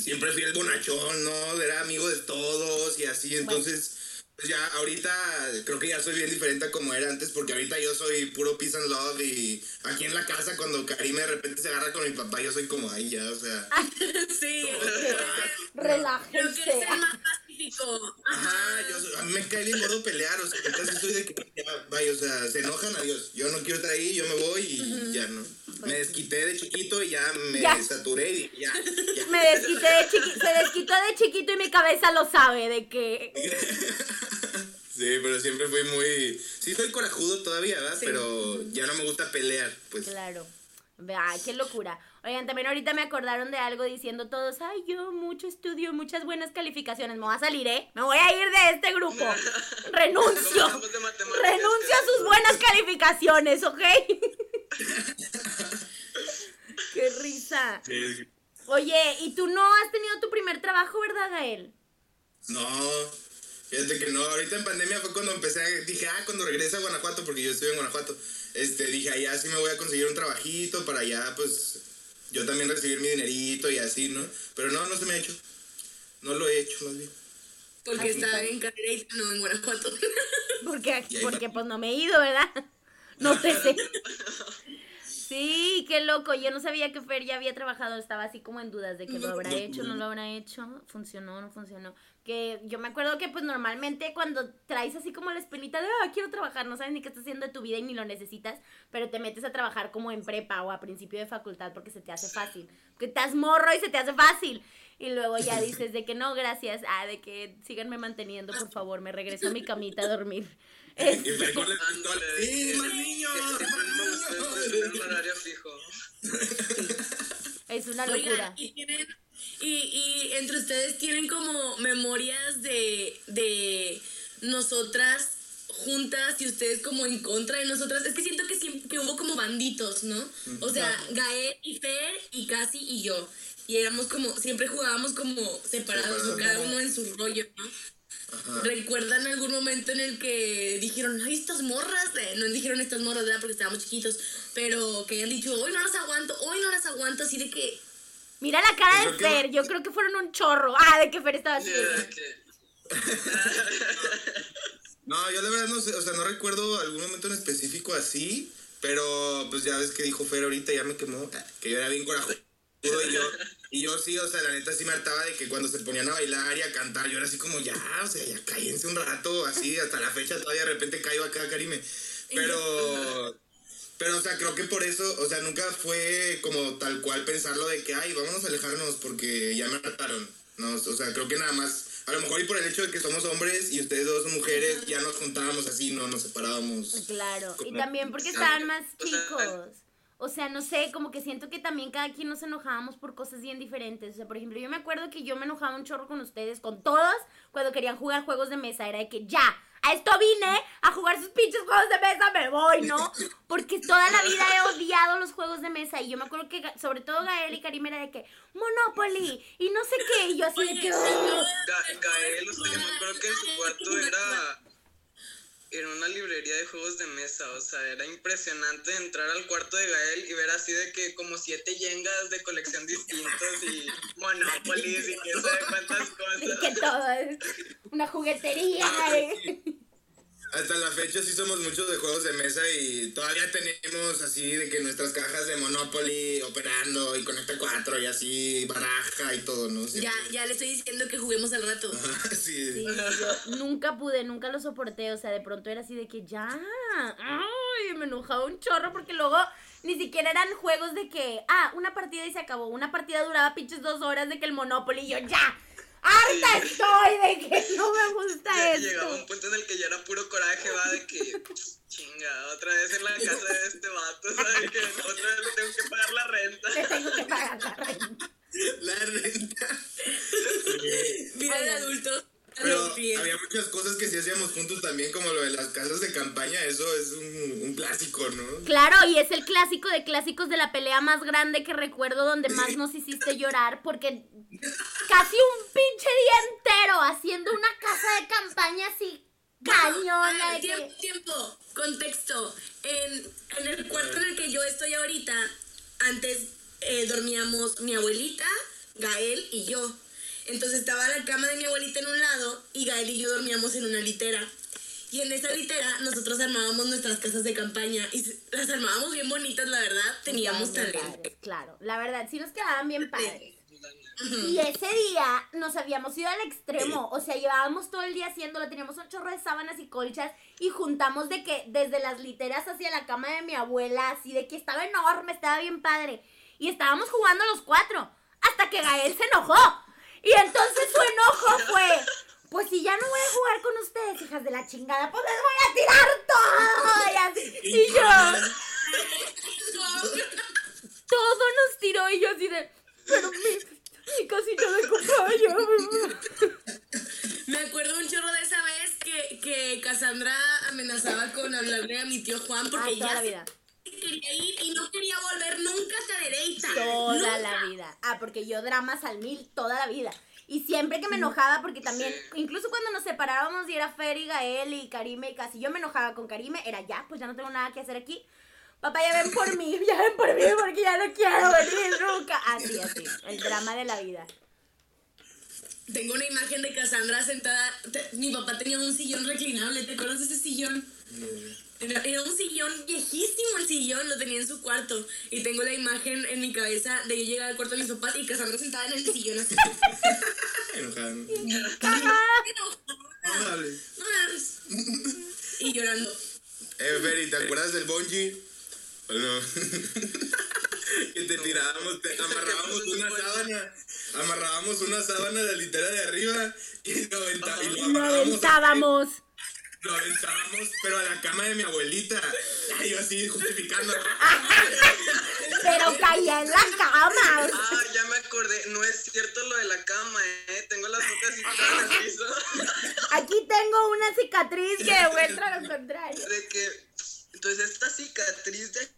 siempre fui el bonachón, ¿no? Era amigo de todos y así, entonces... Pues ya ahorita creo que ya soy bien diferente a como era antes porque ahorita yo soy puro peace and love y aquí en la casa cuando Karime de repente se agarra con mi papá yo soy como ahí ya, o sea... Sí, creo que Relájense. es el más Ajá, yo, soy- a mí me cae bien gordo pelear, o sea, entonces soy de que ya, vaya, o sea, se enojan, adiós. Yo no quiero estar ahí, yo me voy y ya no. Me desquité de chiquito y ya me Ya. saturé y ya, ya. Me desquité de chiquito, se desquitó de chiquito y mi cabeza lo sabe, de que... Sí, pero siempre fui muy... Sí, soy corajudo todavía, ¿verdad? Pero ya no me gusta pelear, pues. Claro. Ay, qué locura. Oigan, también ahorita me acordaron de algo diciendo todos, ay, yo mucho estudio, muchas buenas calificaciones. Me voy a salir, ¿eh? Me voy a ir de este grupo. Renuncio. Renuncio a sus buenas calificaciones, ¿ok? qué risa. Oye, ¿y tú no has tenido tu primer trabajo, verdad, Gael? No, fíjate que no. Ahorita en pandemia fue cuando empecé, a- dije, ah, cuando regrese a Guanajuato, porque yo estoy en Guanajuato, este, dije, allá sí me voy a conseguir un trabajito para allá, pues, yo también recibir mi dinerito y así, ¿no? Pero no, no se me ha hecho. No lo he hecho, más bien. Porque está en carrera y no en Guanajuato. Porque, porque pues no me he ido, ¿verdad? No te sé. Sí, qué loco. Yo no sabía que Fer ya había trabajado. Estaba así como en dudas de que lo habrá hecho, no lo habrá hecho. Funcionó, no funcionó. Que yo me acuerdo que pues normalmente cuando traes así como la espinita de, ah, quiero trabajar, no sabes ni qué estás haciendo de tu vida y ni lo necesitas, pero te metes a trabajar como en prepa o a principio de facultad porque se te hace fácil. Que estás morro y se te hace fácil. Y luego ya dices de que no, gracias. Ah, de que síganme manteniendo, por favor. Me regreso a mi camita a dormir. Y la pistola, Ándale. ¡Sí, más niños! ¡Más un horario fijo. Es una locura. y tienen, y, y entre ustedes tienen como memorias de, de nosotras juntas y ustedes como en contra de nosotras. Es que siento que siempre, que hubo como banditos, ¿no? O sea, Gael y Fer y Casi y yo. Y éramos como, siempre jugábamos como separados, o cada uno en su rollo, ¿no? ¿Recuerdan algún momento en el que dijeron, ay, estas morras? Eh, no dijeron estas morras, ¿verdad? Porque estábamos chiquitos, pero que hayan dicho, hoy no las aguanto, hoy no las aguanto, así de que, Mira la cara Yo de que- Fer, yo creo que fueron un chorro. Ah, de que Fer estaba así. Que- No, yo la verdad no sé, o sea, no recuerdo algún momento en específico así, pero pues ya ves que dijo Fer ahorita, ya me quemó, que yo era bien corajudo y yo, y yo sí, o sea, la neta sí me hartaba de que cuando se ponían a bailar y a cantar, yo era así como ya, o sea, ya cállense un rato, así, hasta la fecha todavía de repente caigo acá, Karime, pero... Pero, o sea, creo que por eso, o sea, nunca fue como tal cual pensarlo de que, ay, vámonos a alejarnos porque ya me hartaron. No, o sea, creo que nada más, a lo mejor y por el hecho de que somos hombres y ustedes dos son mujeres, ya nos juntábamos así, no nos separábamos. Claro, y también porque estaban más O sea, chicos. O sea, no sé, como que siento que también cada quien nos enojábamos por cosas bien diferentes. O sea, por ejemplo, yo me acuerdo que yo me enojaba un chorro con ustedes, con todos, cuando querían jugar juegos de mesa. Era de que ya, a esto vine, a jugar sus pinches juegos de mesa, me voy, ¿no? Porque toda la vida he odiado los juegos de mesa. Y yo me acuerdo que, sobre todo Gael y Karim era de que, Monopoly, y no sé qué. Y yo así de que, Gael, o sea, yo me acuerdo que en su cuarto era, era una librería de juegos de mesa, o sea, era impresionante entrar al cuarto de Gael y ver así de que como siete yengas de colección distintos y Monopoly y quién sabe cuántas Y cosas. que todo es una juguetería. ¿eh? Hasta la fecha sí somos muchos de juegos de mesa y todavía tenemos así de que nuestras cajas de Monopoly operando y Conecta 4 y así, baraja y todo, ¿no? ya, ya le estoy diciendo que juguemos al rato. sí. Sí, yo nunca pude, nunca lo soporté. O sea, de pronto era así de que ya. Ay, me enojaba un chorro porque luego ni siquiera eran juegos de que, ah, una partida y se acabó. Una partida duraba pinches dos horas de que el Monopoly y yo ya. ¡Harta estoy de que no me gusta Ya Llegaba un esto! punto en el que ya era puro coraje, va, de que chinga, otra vez en la casa de este vato, ¿sabes? Que otra vez le tengo que pagar la renta. Te tengo que pagar la renta. La renta. Vida de adultos. Pero había muchas cosas que sí hacíamos juntos también, como lo de las casas de campaña, eso es un, un clásico, ¿no? Claro, y es el clásico de clásicos de la pelea más grande que recuerdo donde más nos hiciste llorar porque casi un pinche día entero haciendo una casa de campaña así cañona. Que- tiempo, tiempo, contexto. En, en el cuarto en el que yo estoy ahorita, antes eh, dormíamos mi abuelita, Gael y yo. Entonces estaba la cama de mi abuelita en un lado y Gael y yo dormíamos en una litera. Y en esa litera nosotros armábamos nuestras casas de campaña y las armábamos bien bonitas, la verdad. Teníamos talento. padres, Claro, la verdad, sí nos quedaban bien padres. Y ese día nos habíamos ido al extremo, o sea, llevábamos todo el día haciéndolo, teníamos un chorro de sábanas y colchas y juntamos de que desde las literas hacia la cama de mi abuela, así de que estaba enorme, estaba bien padre. Y estábamos jugando los cuatro, hasta que Gael se enojó. Y entonces su enojo fue, pues si ya no voy a jugar con ustedes, hijas de la chingada, pues les voy a tirar todo. Y, así, y yo, todo nos tiró y yo así de, pero mi, mi casita de campaña. Me acuerdo un chorro de esa vez que, que Cassandra amenazaba con hablarle a mi tío Juan porque Ay, toda ya la vida. Quería ir y no quería volver nunca a Cadereyta. Toda Nunca. la vida. Ah, porque yo dramas al mil toda la vida. Y siempre que me enojaba, porque también, incluso cuando nos separábamos y era Fer y Gael y Karime y casi yo me enojaba con Karime, era ya, pues ya no tengo nada que hacer aquí. Papá, ya ven por mí, ya ven por mí porque ya no quiero venir nunca. Así, así, el drama de la vida. Tengo una imagen de Cassandra sentada. te- mi papá tenía un sillón reclinable. ¿Te acuerdas de ese sillón? Era, era un sillón viejísimo el sillón, lo tenía en su cuarto. Y tengo la imagen en mi cabeza de yo llegar al cuarto de mis papás y Cassandra sentada en el sillón así. Enojada. Y llorando. Eh, Feri, ¿te acuerdas del bungee? ¿O no? que te tirábamos, te amarrábamos una sábana, amarrábamos una sábana de la litera de arriba y lo, aventa- y lo aventábamos. Lo aventábamos, pero a la cama de mi abuelita. Ay, yo así justificando. Pero caía en la cama. Ah, ya me acordé, no es cierto lo de la cama, eh. Tengo las y tiradas en el piso. Aquí tengo una cicatriz que demuestra lo contrario. De que Entonces esta cicatriz de...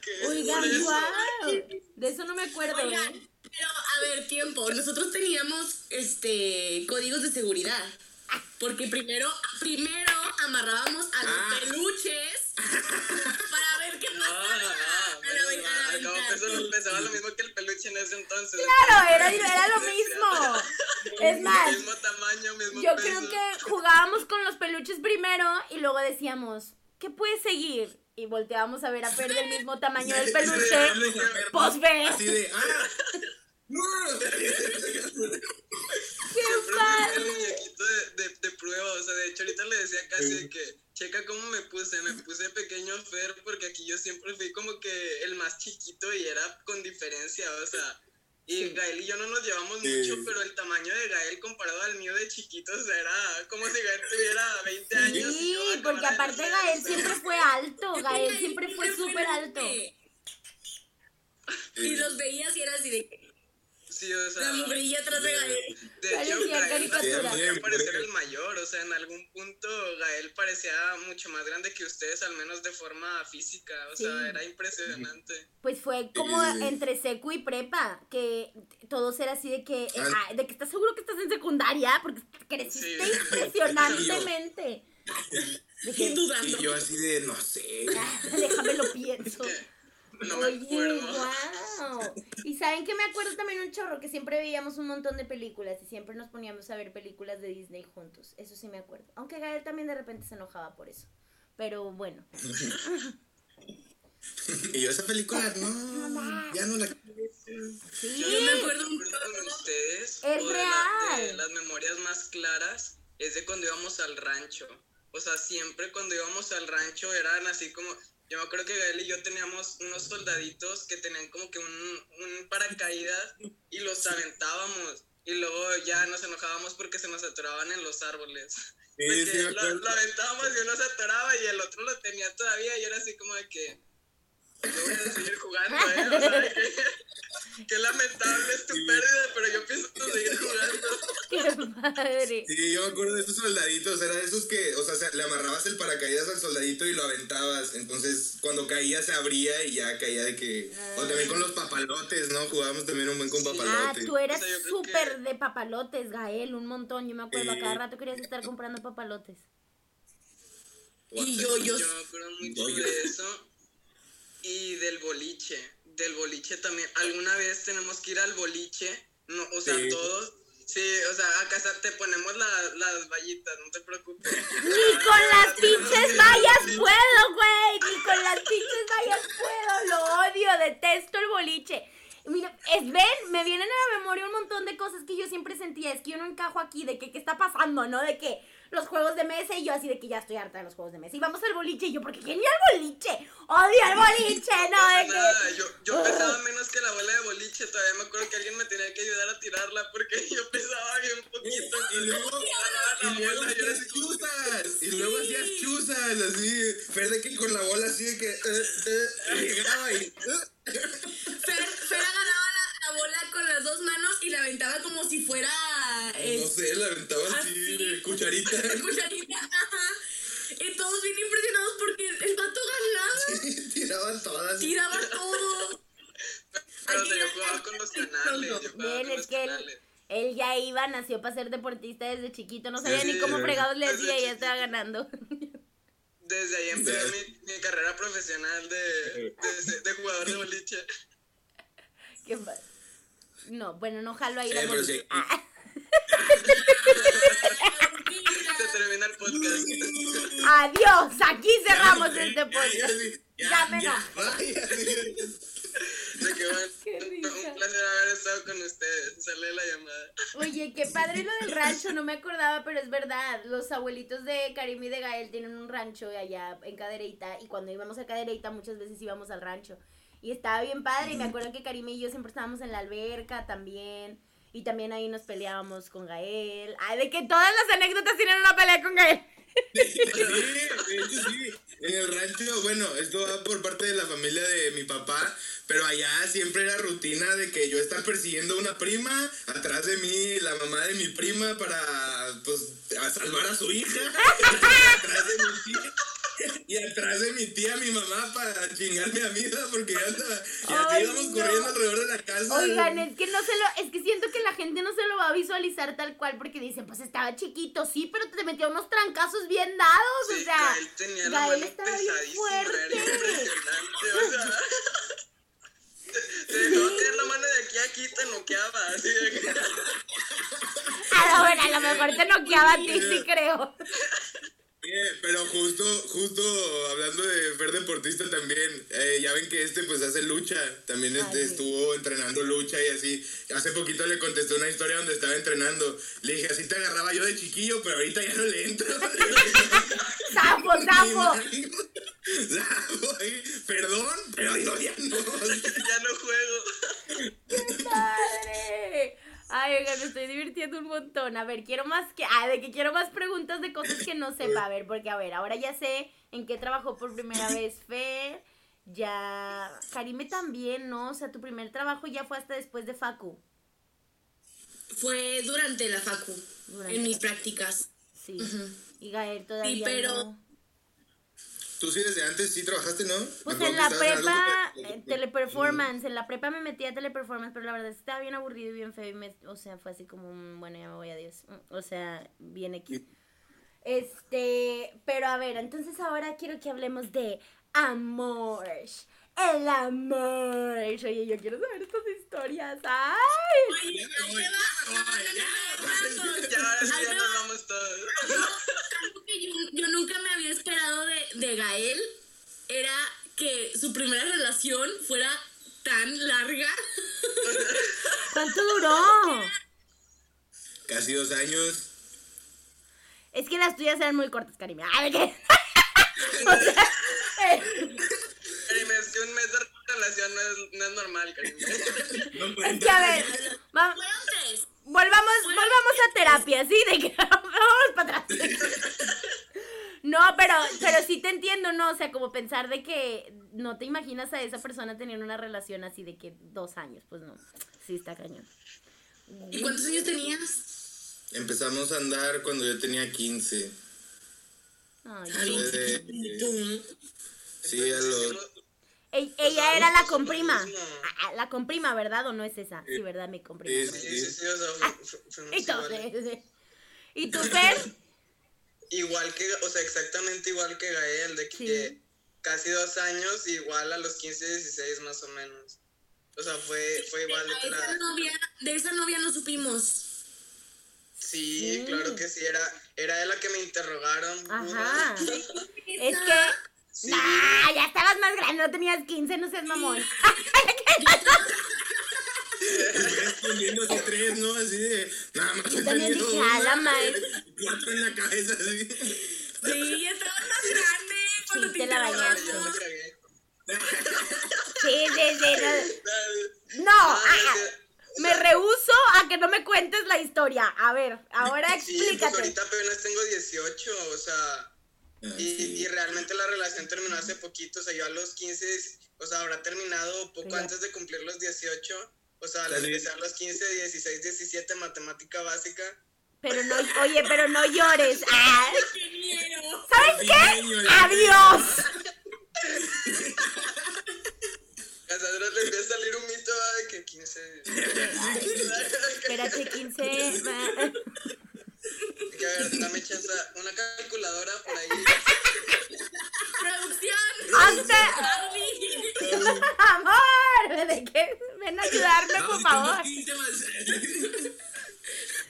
que es Oigan, eso. wow. De eso no me acuerdo, Oigan, ¿eh? pero a ver, tiempo. Nosotros teníamos este códigos de seguridad. Porque primero, primero amarrábamos a los Ah. peluches para ver qué Ah, pasaba. ah, a la, menos ve- a la mal. Acabo ventana. pensando, pensaba lo mismo que el peluche en ese entonces. Claro, era, era lo mismo. Es más, Mismo tamaño, mismo yo peso. creo que jugábamos con los peluches primero y luego decíamos, ¿qué puede seguir? Y volteábamos a ver a Fer del mismo tamaño del peluche. Pues ve, Así de, ah, no. Qué padre. muñequito de, de, de prueba, o sea, de hecho ahorita le decía casi de que, checa cómo me puse, me puse pequeño Fer, porque aquí yo siempre fui como que el más chiquito y era con diferencia, o sea, y Gael y yo no nos llevamos Sí. mucho, pero el tamaño de Gael comparado al mío de chiquito, o sea, era como si Gael tuviera 20 años. y Sí, yo, ah, porque aparte Gael siempre fue alto, Gael siempre fue súper alto. Y los veías y era así de que Sí, o sea, la mugrilla atrás de Gael. De hecho, Gael parecía parecer el mayor, o sea, en algún punto Gael parecía mucho más grande que ustedes, al menos de forma física, o Sí. sea, era impresionante. Pues fue como Sí, entre secu y prepa, que todos era así de que, eh, Ah. de que estás seguro que estás en secundaria, porque creciste Sí. impresionantemente. De Y dudando. Y yo así de, no sé. "Ah, déjame lo pienso. No me Oye, acuerdo. wow. Y saben que me acuerdo también un chorro, que siempre veíamos un montón de películas y siempre nos poníamos a ver películas de Disney juntos. Eso sí me acuerdo. Aunque Gael también de repente se enojaba por eso. Pero bueno. Y yo esa película, no, ya no la Sí. Yo me acuerdo con ustedes. Es o de, la- de real. las memorias más claras es de cuando íbamos al rancho. O sea, siempre cuando íbamos al rancho eran así como. Yo me acuerdo que Gael y yo teníamos unos soldaditos que tenían como que un, un paracaídas y los aventábamos. Y luego ya nos enojábamos porque se nos atoraban en los árboles. Sí, sí, lo, aventábamos y uno se atoraba y el otro lo tenía todavía y era así como de que yo voy a seguir jugando, ¿eh? O sea, que, qué lamentable es tu pérdida, pero yo pienso seguir jugando. Qué padre. Sí, yo me acuerdo de esos soldaditos, era de esos que, o sea, se- le amarrabas el paracaídas al soldadito y lo aventabas, entonces cuando caía se abría y ya caía de que... O también con los papalotes, ¿no? Jugábamos también un buen con Ah, papalote. tú eras O sea, súper que- de papalotes, Gael, un montón. Yo me acuerdo, a Sí. cada rato querías estar comprando papalotes. Y yo, yo. Yo me acuerdo mucho de eso. Y del boliche. Del boliche también. Alguna vez tenemos que ir al boliche. No, o sea, Sí. todos. Sí, o sea, acá te ponemos la- las vallitas, no te preocupes. Ni con las pinches vallas puedo, güey. Ni con las pinches vallas puedo. Lo odio, detesto el boliche. Mira, es, ven, me vienen a la memoria un montón de cosas que yo siempre sentía. Es que yo no encajo aquí, de que qué está pasando, ¿no? De que los juegos de mesa y yo así de que ya estoy harta de los juegos de mesa. Y vamos al boliche y yo, porque ¿quién iba al boliche? Odio el boliche, ¿no? De que... nada, yo, yo pesaba menos que la bola de boliche, todavía me acuerdo que alguien me tenía que ayudar a tirarla porque yo pesaba bien poquito. Y luego, la y luego bola y hacías como- chuzas, y luego hacías chuzas, así, Fer de que con la bola así de que, eh, eh, y llegaba y, eh, Fer, Fer agarraba la, la bola con las dos manos y la aventaba como si fuera. no eh, sé, la aventaba así, así. de cucharita. cucharita. Ajá. Y todos bien impresionados porque el vato ganaba. Tiraban todas. Tiraba todo. Pero hay- jugaba con los canales, Bien, con es los que él, canales. él ya iba, nació para ser deportista desde chiquito. No sabía Sí, ni sí, cómo sí. fregados le decía y ya estaba ganando. Desde ahí empecé Ya. mi, mi carrera profesional de, de, de jugador de boliche. Qué padre. No, bueno, no jalo a ir Sí, al pero sí. Ah, termina el podcast. adiós, aquí cerramos Ya, este podcast. ya, Ya me ya, vaya, De que bueno, Qué risa. un placer haber estado con ustedes. Sale la llamada. Oye, qué padre lo del rancho, no me acordaba, pero es verdad. Los abuelitos de Karim y de Gael tienen un rancho allá en Cadereyta y cuando íbamos a Cadereyta muchas veces íbamos al rancho. Y estaba bien padre y me acuerdo que Karim y yo siempre estábamos en la alberca también. Y también ahí nos peleábamos con Gael. Ay, de que todas las anécdotas tienen una pelea con Gael. Sí, sí. En el rancho, bueno, esto va por parte de la familia de mi papá, pero allá siempre era rutina de que yo estar persiguiendo a una prima, atrás de mí la mamá de mi prima para, pues, a salvar a su hija, atrás de mi tía. De mi tía, mi mamá, para chingarme a mí, ¿no? porque ya, estaba- ya Ay, íbamos no. corriendo alrededor de la casa. Oigan, es que no se lo, es que siento que la gente no se lo va a visualizar tal cual porque dicen, pues estaba chiquito, sí, pero te metió unos trancazos bien dados, Sí, o sea, Gael tenía la Gael estaba bien fuerte. o sea. Te dejaba tener la mano de aquí a aquí, te noqueaba, así de que... A lo, bueno, a lo mejor te noqueaba a ti, sí creo. Pero justo, justo hablando de Fer deportista también, eh, ya ven que este pues hace lucha, también este, Ay, sí. estuvo entrenando lucha y así. Hace poquito le contesté una historia donde estaba entrenando. Le dije, así te agarraba yo de chiquillo, pero ahorita ya no le entro. Zafo, zafo. Zafo, ahí, Perdón, pero yo ya no. Ya no juego. ¡Madre! Ay, oigan, me estoy divirtiendo un montón. A ver, quiero más que. Ah, de que quiero más preguntas de cosas que no sepa. A ver, porque a ver, ahora ya sé en qué trabajó por primera vez Fer. Ya. Karime también, ¿no? O sea, tu primer trabajo ya fue hasta después de Facu. Fue durante la facu, Durante en mis prácticas. Sí. Y Gael todavía. Sí, pero- no. Tú sí desde antes sí trabajaste, ¿no? Pues en la en prepa, eh, teleperformance, en la prepa me metí a teleperformance, pero la verdad es que estaba bien aburrido y bien feo y me, o sea, fue así como, mm, bueno, ya me voy, adiós. Mm, O sea, bien X. Este, pero a ver, entonces ahora quiero que hablemos de amor. El amor. Oye, yo quiero saber estas historias. ¡Ay! Ya, ahora sí ya nos vamos todos. Algo que yo, yo nunca me había esperado de, de Gael era que su primera relación fuera tan larga. ¿Cuánto duró? Casi dos años. Es que las tuyas eran muy cortas, Karime. Ay, ¿qué? o sea, eh, Karime, es que un mes de relación no es, no es normal, Karime. No es que a ver, Fueron tres. Volvamos, volvamos a terapia, ¿sí? De que vamos para atrás. No, pero, pero sí te entiendo, ¿no? O sea, como pensar de que no te imaginas a esa persona teniendo una relación así de que dos años, pues no. Sí, está cañón. ¿Y cuántos años tenías? Empezamos a andar cuando yo tenía 15. Ay. Sí, a los... Ey- Ella era la comprima. Ah, ah, La comprima, ¿verdad? ¿O no es esa? Sí, ¿verdad? Mi comprima. Sí, Sí, sí, sí, o sea, fuimos Entonces, iguales. ¿y tú, Fer? Igual que, o sea, exactamente igual que Gael, de que Sí. casi dos años, igual a los 15, 16 más o menos. O sea, fue, fue igual de esa novia, de esa novia no supimos. Sí, Sí. claro que sí, era, era de la que me interrogaron. Ajá. Es que. Sí. Nah, ya estabas más grande, no tenías 15, no seas mamón. respondiendo así tres, ¿no? Así de... Nada más he también dije, "A la madre". Cuatro en la cabeza, así. Sí, ya estabas más grande cuando Sí, te te la bañaste. Sí, sí, sí. No, no Ah, ah, me rehuso a que no me cuentes la historia. A ver, ahora Sí, pues explícate. ahorita apenas tengo 18, o sea, y, sí. y realmente la relación terminó hace poquito, o sea, yo a los 15, o sea, habrá terminado poco antes de cumplir los 18, o sea, Está bien. empecé a los 15, 16, 17, matemática básica. Pero no, oye, pero no llores. Ah, ¡Qué miedo! ¿Sabes qué? Adiós. Sea, ahora le empieza a salir un mito de que 15... Espérate, 15. Que, a ver, dame chance, una calculadora por ahí. ¡Producción! Audi. ¡Amor! ¿De qué? Ven a ayudarme, por favor. tengo 15 más.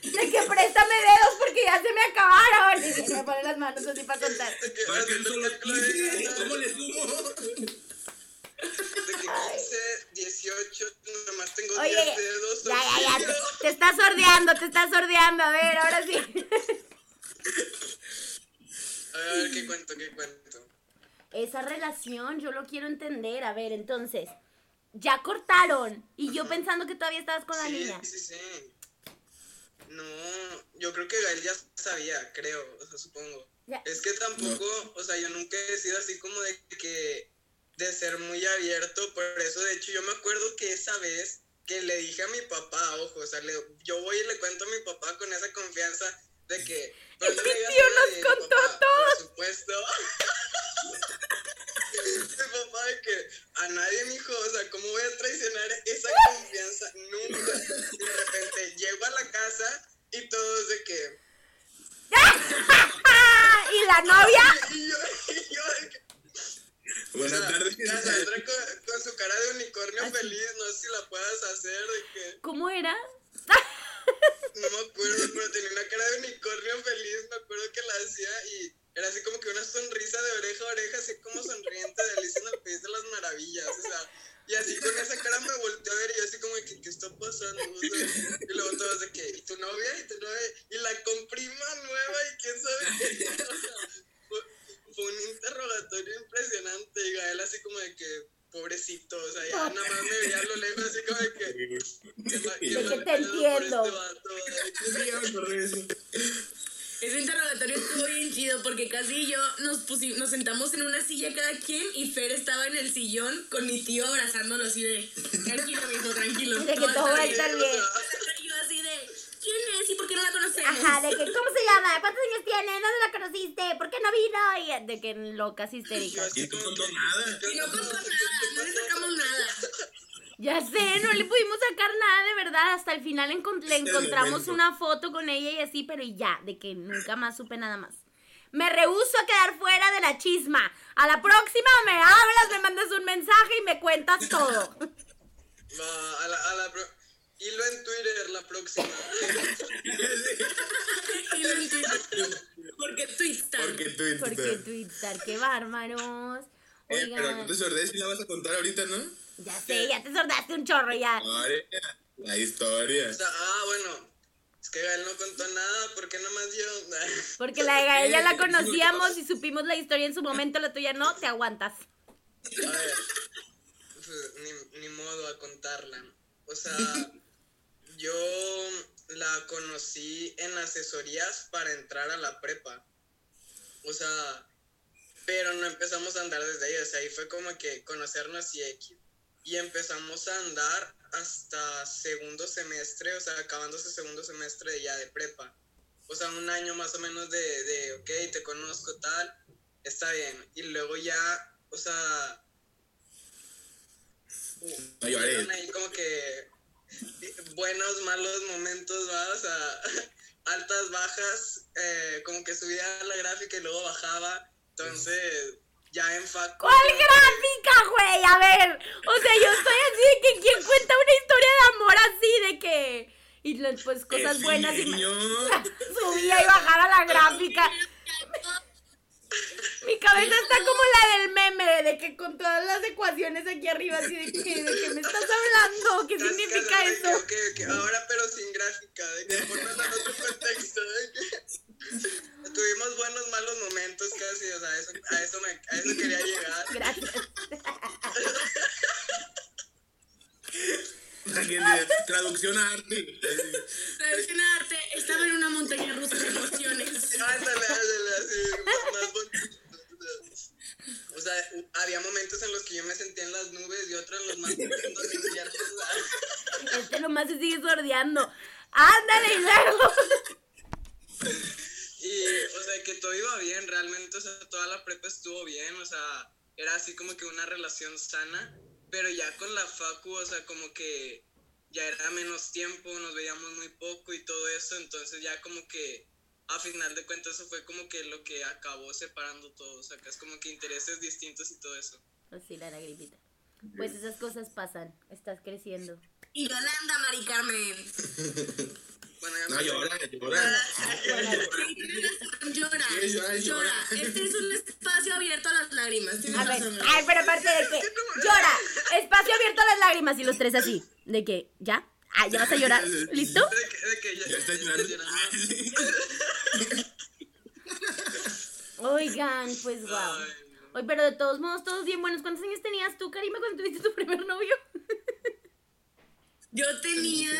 De que préstame dedos porque ya se me acabaron. Y me ponen las manos así para contar. De que, ¿Para qué haciendo son los cálculo de- 15? ¿Cómo le sumo? De que 15, 18, nomás tengo 10 Oye, dedos. ya, ya, ya. Te, te estás sordeando, te estás sordeando. A ver, ahora sí. A ver, a ver, ¿qué cuento, qué cuento? Esa relación, yo lo quiero entender. A ver, entonces. Ya cortaron. Y yo pensando que todavía estabas con la sí, niña. Sí, sí, No, yo creo que Gael ya sabía, creo, o sea, supongo. Ya. Es que tampoco, o sea, yo nunca he sido así como de que, de ser muy abierto, por eso, de hecho, yo me acuerdo que esa vez que le dije a mi papá, ojo, o sea, le- yo voy y le cuento a mi papá con esa confianza, de que... Pero no le tío nos contó papá, todo. Por supuesto. Mi papá de que a nadie, mijo, o sea, ¿cómo voy a traicionar esa confianza? Nunca. Y de repente llego a la casa y todos de que... ¿Y la novia? Y yo, y yo de que... Buenas o sea, tardes. Cassandra con, con su cara de unicornio Así. feliz, no sé si la puedas hacer, de que... ¿Cómo era? No me acuerdo, pero tenía una cara de unicornio feliz, me acuerdo que la hacía y era así como que una sonrisa de oreja a oreja, así como sonriente de Alicia en el País de las Maravillas, o sea, y así con esa cara me volteé a ver y yo así como que, ¿qué está pasando? O sea, y luego todos de que, ¿y tu novia? ¿Y tu novia? Y la comprima nueva y quién sabe qué, o sea, fue, fue un interrogatorio impresionante y Gael así como de que, pobrecito, o sea, ya nada más me veía a lo lejos así como de que... qué ma- qué De que mal te pedo por entiendo. este vato, de que- Sí, ya me acordé de eso. Ese interrogatorio estuvo bien chido porque casi y yo nos, pusi- nos sentamos en una silla cada quien y Fer estaba en el sillón con mi tío abrazándolo así de tranquilo, mijo, tranquilo. De que todo va a estar bien. Y yo así de ¿quién es y por qué no la conocemos? Ajá, de que, ¿cómo se llama? ¿Cuántos años tiene? ¿Dónde la conociste? ¿Por qué no vino? Y de que locas histéricas. Y tú contó nada. Y no contó nada, no le sacamos nada. Ya sé, no le pudimos sacar nada de verdad. Hasta el final encon- le Este encontramos una foto con ella y así, pero ya, de que nunca más supe nada más. Me rehuso a quedar fuera de la chisma. A la próxima me hablas, me mandas un mensaje y me cuentas todo. Va, a la, a la pro- Hilo en Twitter la próxima. Y lo entiendo. Porque Twitter. Porque Twitter. Porque Twitter, qué bárbaros. Eh, pero no Oigan, te sordes si la vas a contar ahorita, ¿no? ya sé, ya te sordaste un chorro ya. La historia. O sea, ah, bueno. Es que Gael no contó nada, ¿por qué nomás yo? Porque la de Gael ya la conocíamos y supimos la historia en su momento, la tuya no, te aguantas. A ver, pues, ni, ni modo a contarla. O sea, yo la conocí en asesorías para entrar a la prepa. O sea, pero no empezamos a andar desde ahí. O sea, ahí fue como que conocernos y X. Y empezamos a andar hasta segundo semestre, o sea, acabándose segundo semestre ya de prepa. O sea, un año más o menos de, de ok, te conozco, tal, está bien. Y luego ya, o sea, No ahí como que buenos, malos momentos, ¿va? O sea, altas, bajas, eh, como que subía la gráfica y luego bajaba. Entonces, ya en facu. ¿Cuál gráfica, güey? A ver, o sea, yo estoy así de que quién cuenta una historia de amor así de que y después cosas buenas y subía y bajaba la gráfica. Mi cabeza está como la del meme, de que con todas las ecuaciones aquí arriba, así de que, de que me estás hablando, ¿qué Casi, significa de eso? ahora pero sin gráfica, de que en otro contexto, de que tuvimos buenos, malos momentos casi, o sea, eso, a, eso me, a eso quería llegar. Gracias. Traducción a arte. Traducción a arte, estaba en una montaña rusa de emociones. Ándale, ándale, así, más, más bonito. O sea, había momentos en los que yo me sentía en las nubes y otros en los más profundos infiernos. Este nomás se sigue sordeando. Ándale, y luego. Y, o sea, que todo iba bien, realmente, o sea, toda la prepa estuvo bien, o sea, era así como que una relación sana, pero ya con la facu, o sea, como que ya era menos tiempo, nos veíamos muy poco y todo eso, entonces ya como que a final de cuentas eso fue como que lo que acabó separando todo, o sea, que es como que intereses distintos y todo eso. Pues sí, la gripita. Pues esas cosas pasan. Estás creciendo. Y Yolanda, Mari Carmen. Bueno, ya No, me- llora, llora. Llora, llora, llora. llora. Este es un espacio abierto a las lágrimas. A ver, razón. ay, pero aparte de que llora, espacio abierto a las lágrimas y los tres así. De que, ¿ya? Ah, ya vas a llorar. ¿Listo? De que, de que ya, Ya está ya llorando. Oigan, pues wow. Oye, pero de todos modos, todos bien buenos. ¿Cuántos años tenías tú, Karima, cuando tuviste tu primer novio? Yo tenía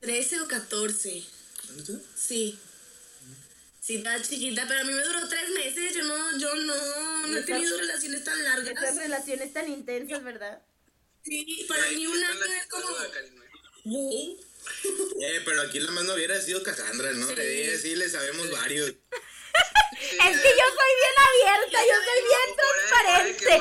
13 o 14. Sí. Sí, estaba chiquita, pero a mí me duró tres meses. Yo no, yo no, no he tenido relaciones tan largas. relaciones tan intensas, ¿verdad? Sí, para mí un Con la año es como. Eh, pero aquí la más no hubiera sido Cassandra, ¿no? Sí. Eh, sí, le sabemos varios. Sí, Es que yo soy bien abierta, yo soy bien transparente.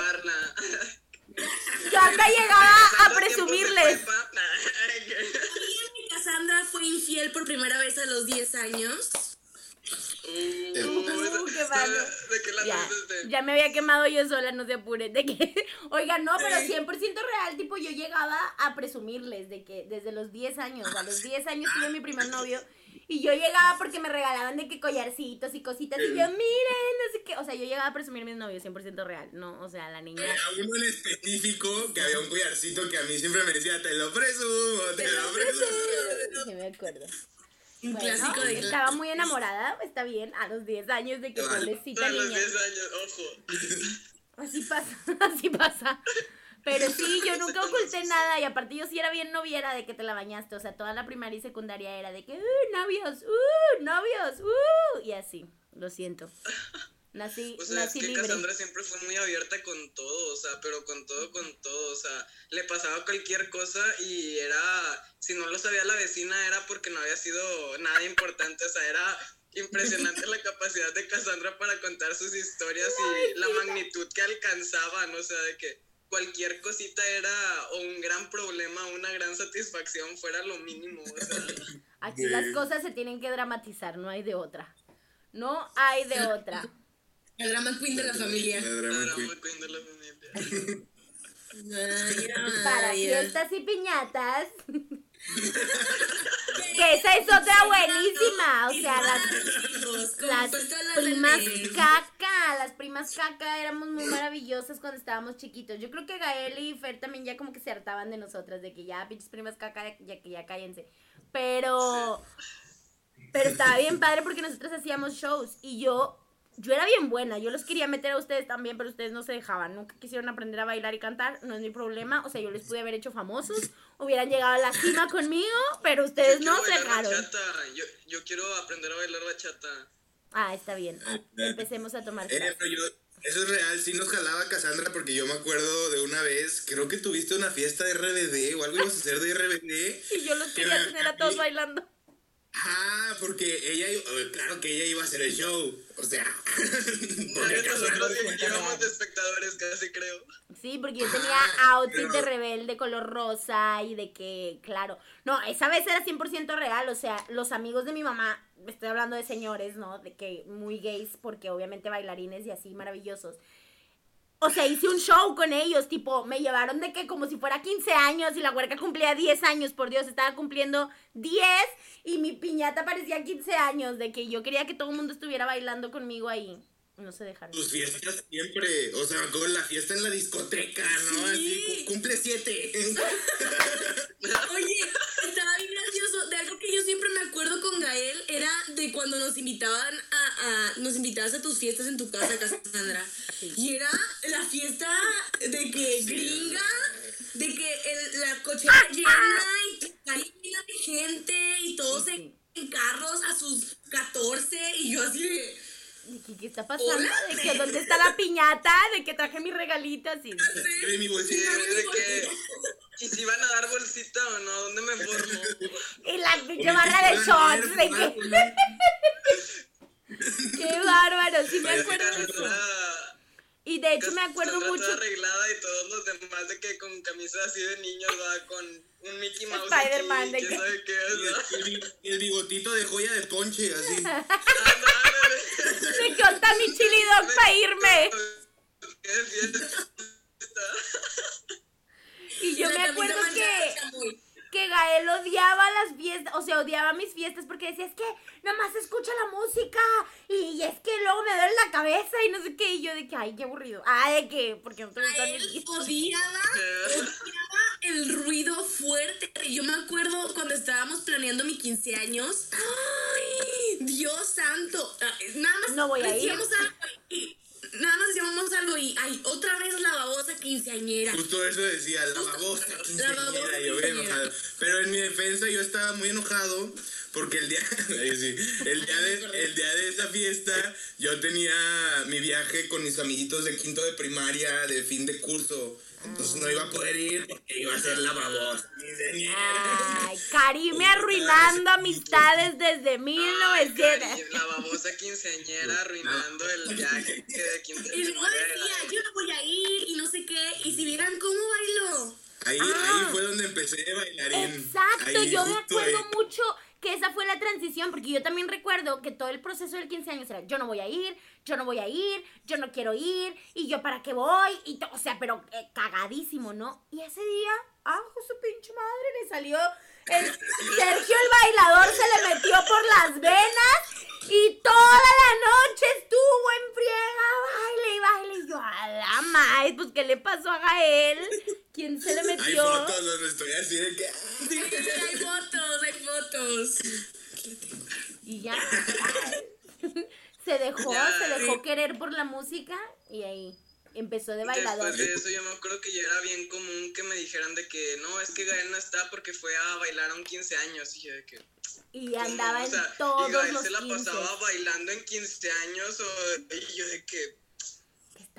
Yo acá llegaba a de presumirles. prepa. ¿Sabían que Cassandra fue infiel por primera vez a los 10 años? Uh, Uh, qué malo. ¿De qué la Ya, ya me había quemado yo sola, no se apuren. De que, oigan, no, pero 100% real, tipo, yo llegaba a presumirles de que desde los 10 años, a los 10 años tuve mi primer novio. Y yo llegaba porque me regalaban de que collarcitos y cositas. Y yo, miren, no sé qué. O sea, yo llegaba a presumir mis novios, 100% real. No, o sea, la niña. Había uno en específico que había un collarcito que a mí siempre me decía, te lo presumo, te, lo presumo. Sí, me acuerdo. Un Bueno, clásico de estaba muy enamorada, está bien, a los 10 años de que pobrecita A los niña. 10 años, ojo. Así pasa, así pasa. Pero sí, yo nunca oculté nada y aparte yo sí era bien noviera de que te la bañaste, o sea, toda la primaria y secundaria era de que, uh, novios, uh, novios, uh, y así, lo siento. Nací, O sea, es nací que libre. Cassandra siempre fue muy abierta con todo, o sea, pero con todo, con todo, o sea, le pasaba cualquier cosa y era, si no lo sabía la vecina era porque no había sido nada importante, o sea, era impresionante la capacidad de Cassandra para contar sus historias y la magnitud que alcanzaban, o sea, de que cualquier cosita era o un gran problema, una gran satisfacción, fuera lo mínimo, o sea. Aquí las cosas se tienen que dramatizar, no hay de otra. No hay de otra. La drama queen de la familia. La La drama queen. de la familia. Ay, Para ay, fiestas y piñatas. que esa es otra buenísima. O sea, las, las primas caca, las primas caca éramos muy maravillosas cuando estábamos chiquitos. Yo creo que Gael y Fer también ya como que se hartaban de nosotras, de que ya pinches primas caca, ya que ya cállense. Pero, pero estaba bien padre porque nosotros hacíamos shows y yo, yo era bien buena. Yo los quería meter a ustedes también, pero ustedes no se dejaban. Nunca quisieron aprender a bailar y cantar, no es mi problema. O sea, yo les pude haber hecho famosos, hubieran llegado a la cima conmigo, pero ustedes Yo no se dejaron. Yo, yo quiero aprender a bailar bachata. Ah, está bien. Empecemos a tomar Eh, clases. pero yo, eso es real, sí nos jalaba Cassandra porque yo me acuerdo de una vez, creo que tuviste una fiesta de RBD o algo ibas a hacer de RBD. Y yo los que quería tener a todos bailando. Ah, porque ella, iba- eh, claro que ella iba a hacer el show, o sea, porque Nosotros íbamos de espectadores, casi creo. Sí, porque yo tenía outfit de rebelde color rosa y de que, claro. No, esa vez era 100% real. O sea, los amigos de mi mamá, estoy hablando de señores, ¿no? De que muy gays, porque obviamente bailarines y así maravillosos. O sea, hice un show con ellos, tipo, me llevaron de que como si fuera 15 años y la huerca cumplía 10 años, por Dios, estaba cumpliendo 10 y mi piñata parecía 15 años, de que yo quería que todo el mundo estuviera bailando conmigo ahí. No se dejaron. Tus fiestas siempre, o sea, con la fiesta en la discoteca, ¿no? Así, cu- cumple siete. Oye, estaba bien gracioso. De algo que yo siempre me acuerdo con Gael era de cuando nos invitaban a, a- nos invitabas a tus fiestas en tu casa, Cassandra. Y era la fiesta de que gringa, de que el- la cochera llena y ahí llena de gente y todos en, en carros a sus 14 y yo así de... ¿De qué, qué está pasando? Hola. ¿De que dónde está la piñata? ¿De que traje mis regalitos? Sí, sí. De mi de que. ¿Y si van a dar bolsita o no? ¿Dónde me formo? Y la pinche barra de shots. De que... ¡Qué bárbaro! Sí me acuerdo de eso. Y de hecho me acuerdo mucho... toda arreglada y todos los demás de que con camisas así de niños, va con un Mickey Mouse. Spider-Man, de que- sabe qué Y es, el, ¿no? el bi- el bigotito de joya de ponche, así. De que onda mi chili dog para irme. Qué. Y yo me acuerdo que... que Gael odiaba las fiestas, o sea, odiaba mis fiestas porque decía, es que nada más escucha la música y es que luego me duele la cabeza y no sé qué, y yo de que, ay, qué aburrido. Ah, de que, porque no te gustan mis odiaba, odiaba el ruido fuerte. Yo me acuerdo cuando estábamos planeando mi 15 años. ¡Ay! Dios santo. Ah, Nada más No voy a ir. y- Nada más decíamos algo y ay, otra vez la babosa quinceañera. Justo eso decía, la Justo- babosa la quinceañera, babosa yo bien quinceañera. enojado. Pero en mi defensa yo estaba muy enojado porque día, el día de, el día de esa fiesta yo tenía mi viaje con mis amiguitos de quinto de primaria de fin de curso. Entonces no iba a poder ir porque iba a ser la babosa. Ay, Karime arruinando amistades desde 1900. Cari, la babosa quinceañera arruinando el viaje de Y luego decía, yo no voy a ir y no sé qué. Y si vieran cómo bailó. Ahí, Ah. ahí fue donde empecé bailarín. Exacto, Ahí, yo me acuerdo ahí. mucho que esa fue la transición, porque yo también recuerdo que todo el proceso del 15 años era, yo no voy a ir, yo no voy a ir, yo no quiero ir, y yo para qué voy, y o sea, pero eh, cagadísimo, ¿no? Y ese día, ah, su pinche madre, le salió, el Sergio el bailador se le metió por las venas, y toda la noche estuvo en friega, baile y baile, y yo, a la madre, pues, ¿qué le pasó a Gael? ¿Quién se le Hay metió? fotos donde estoy así de que. Sí, hay fotos, hay fotos. Y ya. se dejó, Ya, se dejó querer por la música y ahí empezó de bailador. Después de eso yo me acuerdo que ya era bien común que me dijeran de que no, es que Gael no está porque fue a bailar a un 15 años. Y yo de que... Y andaba O en todos y Gael los se la 15. pasaba bailando en 15 años o, y yo de que...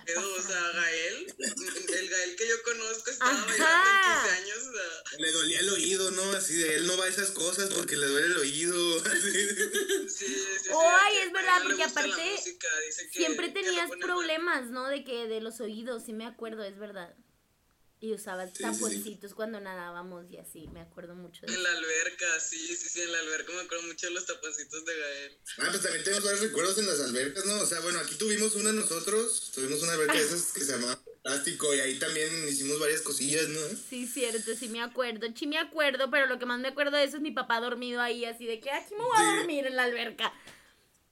O sea? Gael, el Gael que yo conozco estaba Ajá. bailando en 15 años. O sea, Le dolía el oído, ¿no? Así de él no va a esas cosas porque le duele el oído. así. sí, sí, sí, Ay, es verdad, porque aparte música, Siempre tenías problemas, ¿no? De que de los oídos, sí me acuerdo, es verdad. Y usabas sí, sí. taponcitos cuando nadábamos y así, me acuerdo mucho de En eso. la alberca, sí, sí, sí, en la alberca me acuerdo mucho de los taponcitos de Gael. Ah, pues también tenemos varios recuerdos en las albercas, ¿no? O sea, bueno, aquí tuvimos una nosotros, tuvimos una alberca de esas que se llamaba Plástico y ahí también hicimos varias cosillas, ¿no? Sí, cierto, sí me acuerdo, sí me acuerdo, pero lo que más me acuerdo de eso es mi papá dormido ahí, así de que aquí me voy a Sí. dormir en la alberca.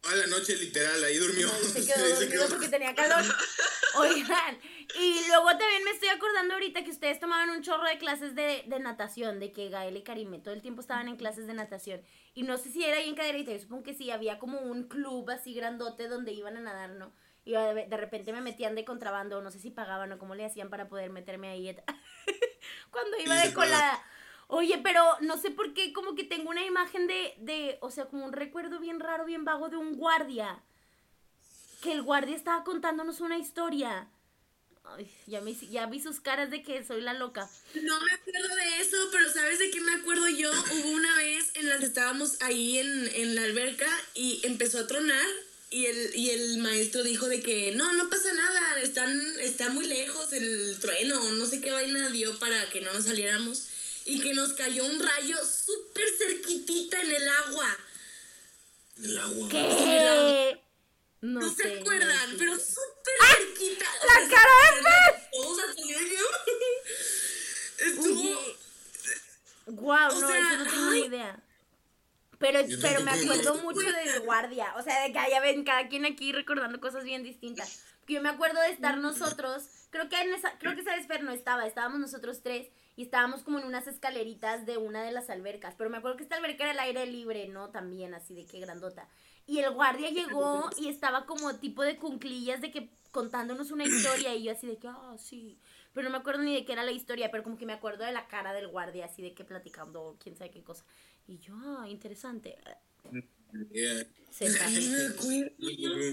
A la noche literal, ahí durmió. Se quedó se dormido quedó. porque tenía calor. Oigan, y luego también me estoy acordando ahorita que ustedes tomaban un chorro de clases de, de natación, de que Gael y Karime todo el tiempo estaban en clases de natación. Y no sé si era ahí en Cadereyta, yo supongo que sí, había como un club así grandote donde iban a nadar, ¿no? Y de, de repente me metían de contrabando, no sé si pagaban o cómo le hacían para poder meterme ahí. Cuando iba de colada. Oye, pero no sé por qué, como que tengo una imagen de, de, o sea, como un recuerdo bien raro, bien vago de un guardia que el guardia estaba contándonos una historia. Ay, ya, me, ya vi sus caras de que soy la loca. No me acuerdo de eso, pero ¿sabes de qué me acuerdo yo? Hubo una vez en la que estábamos ahí en, en la alberca y empezó a tronar y el, y el maestro dijo de que no, no pasa nada, están, está muy lejos el trueno, no sé qué vaina dio para que no nos saliéramos y que nos cayó un rayo súper cerquitita en el agua. El agua. ¿Qué? No, No, se sé, acuerdan, no sé. pero súper cerquita. O ¡La sea, cara de. Estuvo... Guau, O no, sea, eso no tengo ay. ni idea. Pero, pero me acuerdo mucho del guardia. O sea, de que ya ven cada quien aquí recordando cosas bien distintas. Porque yo me acuerdo de estar nosotros. Creo que en esa, creo que esa vez Fer no estaba. Estábamos nosotros tres y estábamos como en unas escaleritas de una de las albercas. Pero me acuerdo que esta alberca era al aire libre, ¿no? También, así de que grandota. Y el guardia llegó y estaba como tipo de cunclillas de que contándonos una historia y yo así de que, ah, sí. Pero no me acuerdo ni de qué era la historia, pero como que me acuerdo de la cara del guardia, así de que platicando quién sabe qué cosa. Y yo, ah, interesante. Yeah. Se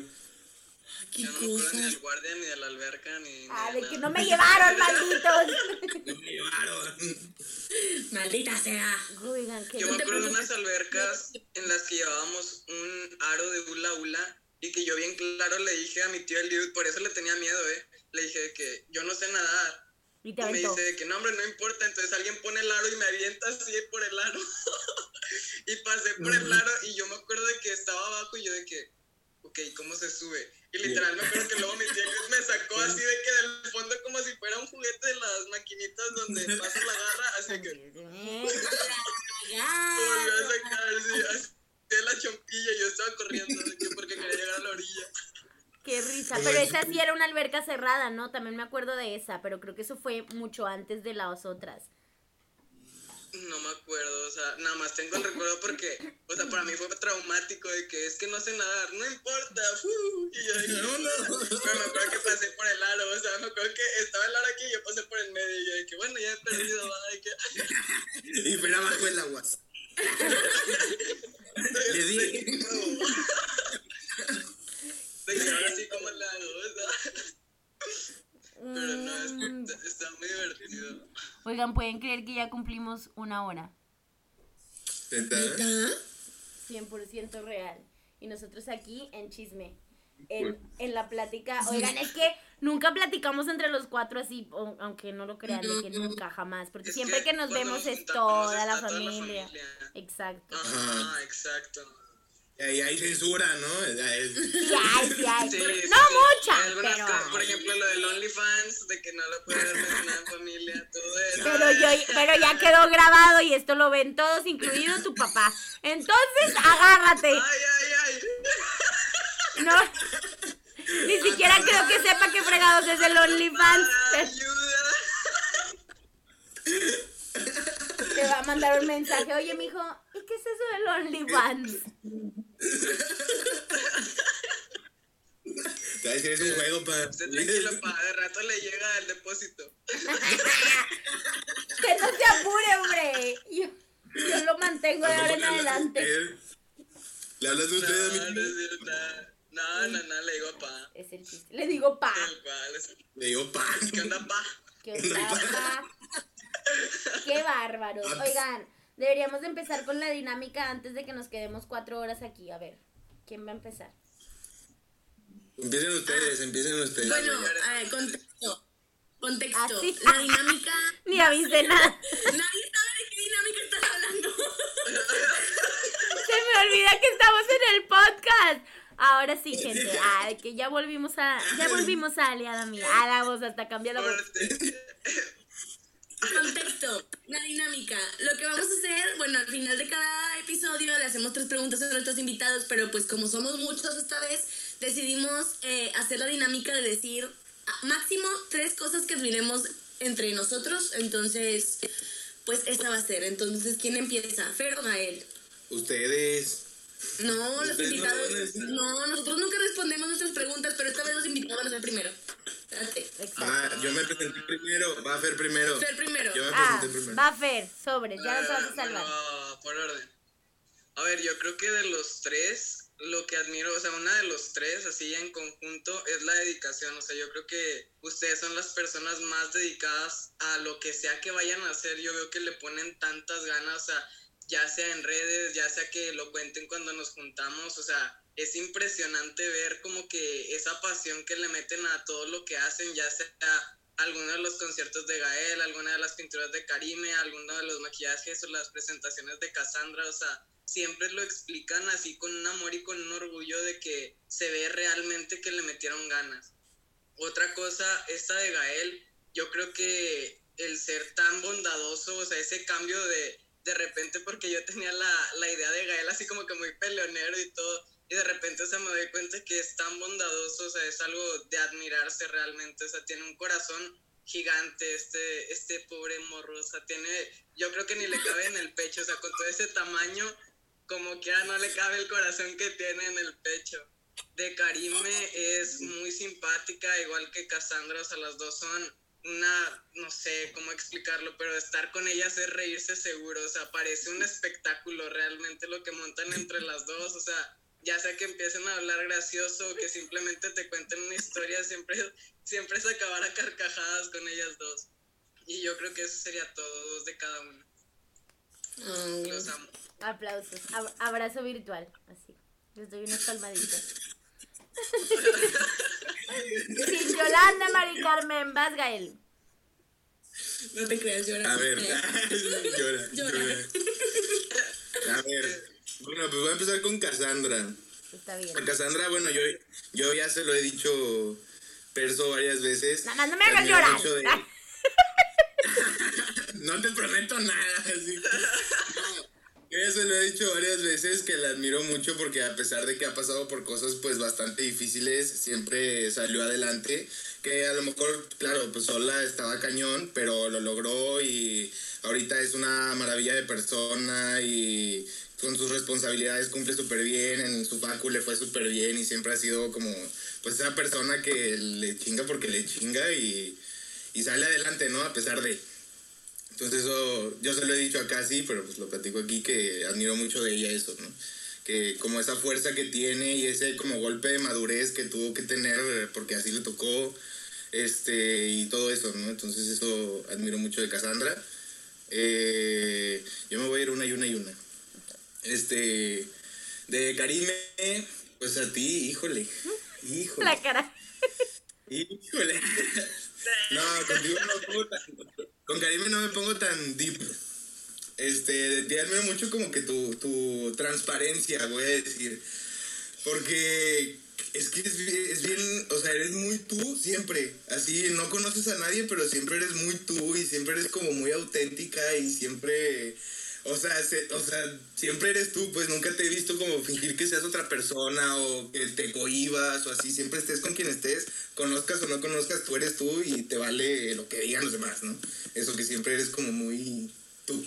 Qué Yo no me acuerdo ni del guardia, ni de la alberca, ni, Ah, de de que no me llevaron, malditos. No me llevaron. Maldita sea. Oigan, que Yo me acuerdo de unas albercas en las que llevábamos un aro de hula hula y que yo bien claro le dije a mi tío Eliud, por eso le tenía miedo, ¿eh? Le dije de que yo no sé nadar. Y te Y me dice de que no, hombre, no importa. Entonces alguien pone el aro y me avienta así por el aro. y pasé por el aro y yo me acuerdo de que estaba abajo y yo de que, ok, ¿cómo se sube? Y literal me acuerdo que luego mi tío Eliud me sacó así de que del fondo como si fuera un juguete de las maquinitas donde pasa la garra, así que volvió a sacar así, así de la chompilla y yo estaba corriendo de que porque quería llegar a la orilla. Qué risa. Pero esa sí era una alberca cerrada, ¿no? También me acuerdo de esa, pero creo que eso fue mucho antes de las otras. No me acuerdo, o sea, nada más tengo el recuerdo porque, o sea, para mí fue traumático de que es que no sé nadar, no importa. Y yo dije, no, no. Pero me acuerdo que pasé por el aro, o sea, me acuerdo que estaba el aro aquí y yo pasé por el medio. Y yo dije, bueno, ya he perdido, que... Y fue abajo el agua. Le di. De ahora sí, como el aro, o sea. Pero no, es, está, muy divertido. Oigan, ¿pueden creer que ya cumplimos una hora? ¿Verdad? 100% real. Y nosotros aquí en chisme. En, en, la plática. Oigan, es que nunca platicamos entre los cuatro así, aunque no lo crean, de que nunca jamás, porque siempre que, nos vemos es toda, la, toda la familia. Exacto. Ajá, exacto. Y ahí hay censura, ¿no? Sí hay, sí hay. Sí, no sí, mucha, Hay algunas pero cosas, por ejemplo, lo del OnlyFans, de que no lo puede ver nada en familia, todo eso. Pero, yo, pero ya quedó grabado y esto lo ven todos, incluido tu papá. Entonces, agárrate. Ay, ay, ay. No, ni siquiera creo que sepa qué fregados es el OnlyFans. Ayuda. Te va a mandar un mensaje. Oye, mijo, ¿y qué es eso del OnlyFans? Te va a decir, es un juego para... Tranquilo, pa, de rato le llega el depósito. Que no se apure, hombre. Yo, yo lo mantengo de ahora en adelante. ¿Le hablas de usted a No, es cierto. No, no, no, le digo pa. Es el chiste. Le digo pa. Le digo, pan. ¿Qué onda, pa? ¿Qué onda, pa? Qué bárbaros. Oigan, deberíamos de empezar con la dinámica antes de que nos quedemos cuatro horas aquí. A ver, ¿quién va a empezar? Empiecen ustedes, empiecen ustedes. Bueno, a ver, contexto. Contexto. Así. La dinámica. Ni avise nada. Nadie sabe de qué dinámica estás hablando. Se me olvida que estamos en el podcast. Ahora sí, gente. Ay, que ya volvimos a. Ya volvimos a aliada mía. A la voz, hasta cambia la voz. Contexto, la dinámica. Lo que vamos a hacer, bueno, al final de cada episodio le hacemos tres preguntas a nuestros invitados, pero pues como somos muchos esta vez, decidimos eh, hacer la dinámica de decir ah, máximo tres cosas que admiremos entre nosotros. Entonces, pues esta va a ser. Entonces, ¿quién empieza? ¿Fer o Gael? Ustedes. No, los no invitados. decir. No, nosotros nunca respondemos nuestras preguntas, pero esta vez los invitados van a ser primero. Espérate. Ah, yo me presenté primero. Va a Fer primero. Fer primero. Yo me Ah, presenté primero. va Fer, sobres, ya nos vas a salvar. por orden. A ver, yo creo que de los tres, lo que admiro, o sea, una de los tres, así en conjunto, es la dedicación. O sea, yo creo que ustedes son las personas más dedicadas a lo que sea que vayan a hacer. Yo veo que le ponen tantas ganas, o sea, ya sea en redes, ya sea que lo cuenten cuando nos juntamos, o sea, es impresionante ver como que esa pasión que le meten a todo lo que hacen, ya sea alguno de los conciertos de Gael, alguna de las pinturas de Karime, alguno de los maquillajes o las presentaciones de Cassandra, o sea, siempre lo explican así con un amor y con un orgullo de que se ve realmente que le metieron ganas. Otra cosa, esta de Gael, yo creo que el ser tan bondadoso, o sea, ese cambio de, de repente, porque yo tenía la, la idea de Gael así como que muy peleonero y todo, y de repente, o sea, me doy cuenta que es tan bondadoso, o sea, es algo de admirarse realmente, o sea, tiene un corazón gigante este, este pobre morro, o sea, tiene, yo creo que ni le cabe en el pecho, o sea, con todo ese tamaño, como quiera no le cabe el corazón que tiene en el pecho. De Karime es muy simpática, igual que Cassandra, o sea, las dos son una, no sé cómo explicarlo, pero estar con ellas es reírse seguro, o sea, parece un espectáculo realmente lo que montan entre las dos, o sea, ya sea que empiecen a hablar gracioso o que simplemente te cuenten una historia, siempre, siempre es acabar a carcajadas con ellas dos. Y yo creo que eso sería todo, dos de cada una. Los amo. Aplausos. Ab- abrazo virtual. Así. Les doy unas palmaditas. Sin Yolanda, Mari Carmen, vas, Gael. no te creas, llora. A ver, llora, Llora. llora. A ver, bueno, pues voy a empezar con Cassandra. Está bien. A Cassandra, bueno, yo, yo ya se lo he dicho Perso varias veces. Nada más no me hagas llorar. de- No te prometo nada. Así. Yo ya se lo he dicho varias veces que la admiro mucho porque a pesar de que ha pasado por cosas pues bastante difíciles, siempre salió adelante. Que a lo mejor, claro, pues sola estaba cañón, pero lo logró y ahorita es una maravilla de persona y con sus responsabilidades cumple súper bien, en su facu le fue súper bien y siempre ha sido como pues esa persona que le chinga porque le chinga y, y sale adelante, ¿no? A pesar de... Entonces eso, yo se lo he dicho acá sí, pero pues lo platico aquí que admiro mucho de ella eso, ¿no? Que como esa fuerza que tiene y ese como golpe de madurez que tuvo que tener, porque así le tocó, este, y todo eso, ¿no? Entonces eso admiro mucho de Cassandra. Eh, yo me voy a ir una y una y una. Este, de Karime, pues a ti, híjole, híjole. La cara. Híjole. No, contigo no pongo tan, con Karime no me pongo tan deep. Este, de ti admiro mucho como que tu, tu transparencia, voy a decir. Porque es que es bien, es bien, o sea, eres muy tú siempre. Así, no conoces a nadie, pero siempre eres muy tú y siempre eres como muy auténtica y siempre, o sea, se- o sea, siempre eres tú, pues nunca te he visto como fingir que seas otra persona o que te cohibas o así. Siempre estés con quien estés, conozcas o no conozcas, tú eres tú y te vale lo que digan los demás, ¿no? Eso que siempre eres como muy tú.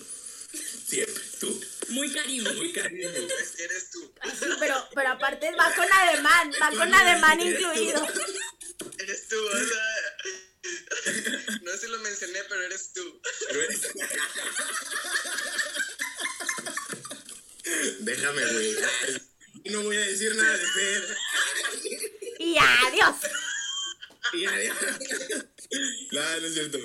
Siempre, tú. Muy caribe. Muy cariño. Eres tú. Sí, pero, pero aparte va con ademán, va con ademán incluido. Eres tú, o sea. No sé si lo mencioné, pero eres tú. Pero eres- Déjame, güey. No voy a decir nada de Fer. Y adiós. Y adiós. No, no es cierto.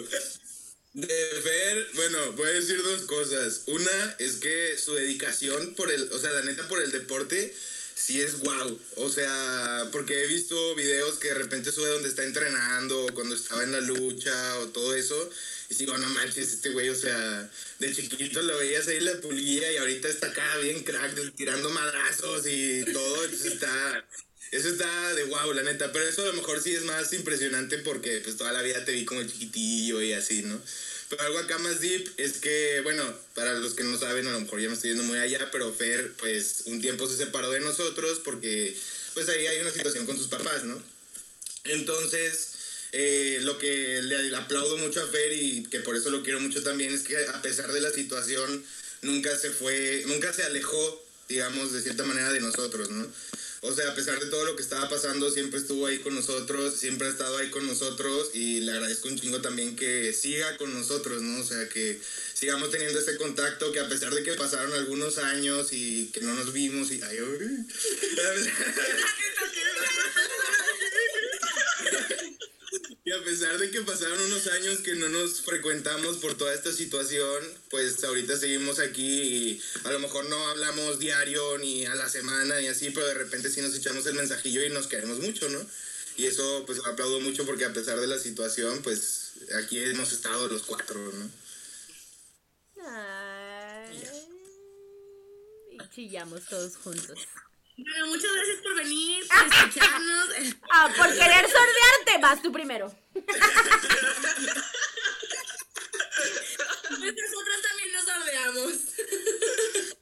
De Fer, bueno, voy a decir dos cosas. Una es que su dedicación por el, o sea, la neta por el deporte, sí es wow. O sea, porque he visto videos que de repente sube donde está entrenando, cuando estaba en la lucha, o todo eso. Y digo, no manches, este güey, o sea, de chiquito lo veías ahí la pulguilla y ahorita está acá bien crack, tirando madrazos y todo. Entonces está, eso está de wow, la neta. Pero eso a lo mejor sí es más impresionante porque pues toda la vida te vi como chiquitillo y así, ¿no? Pero algo acá más deep es que, bueno, para los que no saben, a lo mejor ya me estoy yendo muy allá, pero Fer, pues un tiempo se separó de nosotros porque, pues ahí hay una situación con sus papás, ¿no? Entonces, eh, lo que le, aplaudo mucho a Fer y que por eso lo quiero mucho también es que a pesar de la situación, nunca se fue, nunca se alejó, digamos, de cierta manera de nosotros, ¿no? O sea, a pesar de todo lo que estaba pasando, siempre estuvo ahí con nosotros, siempre ha estado ahí con nosotros y le agradezco un chingo también que siga con nosotros, ¿no? O sea, que sigamos teniendo ese contacto, que a pesar de que pasaron algunos años y que no nos vimos y... Ay, uy. A pesar de que pasaron unos años que no nos frecuentamos por toda esta situación, pues ahorita seguimos aquí y a lo mejor no hablamos diario ni a la semana y así, pero de repente sí nos echamos el mensajillo y nos queremos mucho, ¿no? Y eso pues lo aplaudo mucho porque a pesar de la situación, pues aquí hemos estado los cuatro, ¿no? Ay, y chillamos todos juntos. Bueno, muchas gracias por venir, por escucharnos. Ah, por querer sordearte, vas tú primero. Nosotros también nos sordeamos.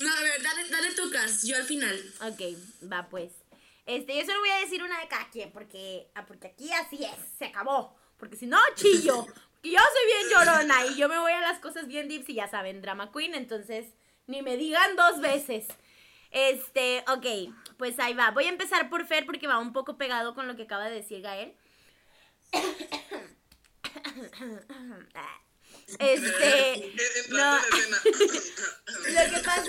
No, a ver, dale, dale tu cas, yo al final. Ok, va pues. Este, yo solo voy a decir una de cada quien, porque, ah, porque aquí así es, se acabó. Porque si no, chillo. Porque yo soy bien llorona y yo me voy a las cosas bien deep y ya saben, drama queen, entonces ni me digan dos veces. Este, ok, pues ahí va. Voy a empezar por Fer porque va un poco pegado con lo que acaba de decir Gael. Este, no, lo que pasa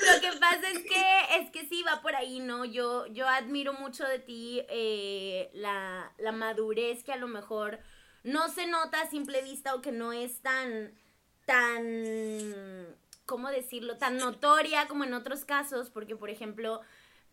lo que pasa es que es que sí va por ahí no yo yo admiro mucho de ti eh, la, la madurez que a lo mejor no se nota a simple vista o que no es tan tan cómo decirlo tan notoria como en otros casos porque por ejemplo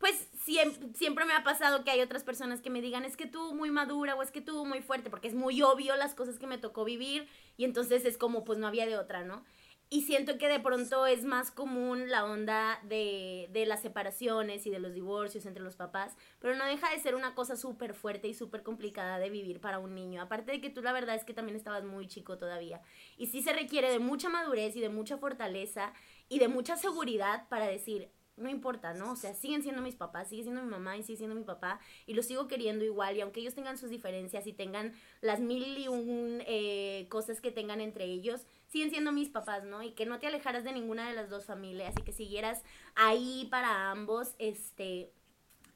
pues siempre, siempre me ha pasado que hay otras personas que me digan, es que tú muy madura o es que tú muy fuerte, porque es muy obvio las cosas que me tocó vivir y entonces es como, pues no había de otra, ¿no? Y siento que de pronto es más común la onda de, de las separaciones y de los divorcios entre los papás, pero no deja de ser una cosa súper fuerte y súper complicada de vivir para un niño. Aparte de que tú la verdad es que también estabas muy chico todavía. Y sí se requiere de mucha madurez y de mucha fortaleza y de mucha seguridad para decir, no importa, ¿no? O sea, siguen siendo mis papás, sigue siendo mi mamá y sigue siendo mi papá y los sigo queriendo igual y aunque ellos tengan sus diferencias y tengan las mil y un eh, cosas que tengan entre ellos, siguen siendo mis papás, ¿no? Y que no te alejaras de ninguna de las dos familias y que siguieras ahí para ambos, este,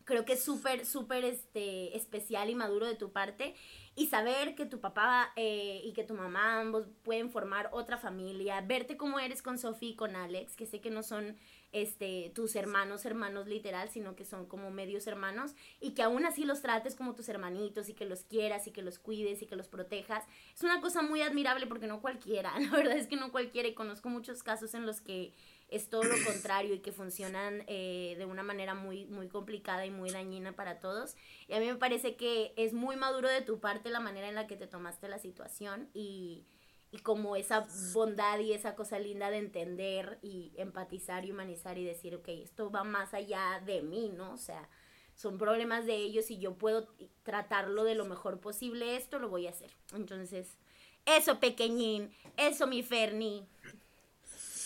creo que es súper, súper este, especial y maduro de tu parte. Y saber que tu papá eh, y que tu mamá ambos pueden formar otra familia, verte como eres con Sophie y con Alex, que sé que no son este, tus hermanos, hermanos literal, sino que son como medios hermanos y que aún así los trates como tus hermanitos y que los quieras y que los cuides y que los protejas. Es una cosa muy admirable porque no cualquiera, la verdad es que no cualquiera y conozco muchos casos en los que es todo lo contrario y que funcionan eh, de una manera muy, muy complicada y muy dañina para todos. Y a mí me parece que es muy maduro de tu parte la manera en la que te tomaste la situación y y como esa bondad y esa cosa linda de entender y empatizar y humanizar y decir, ok, esto va más allá de mí, ¿no? O sea, son problemas de ellos y yo puedo tratarlo de lo mejor posible, esto lo voy a hacer. Entonces, eso pequeñín, eso mi Ferni.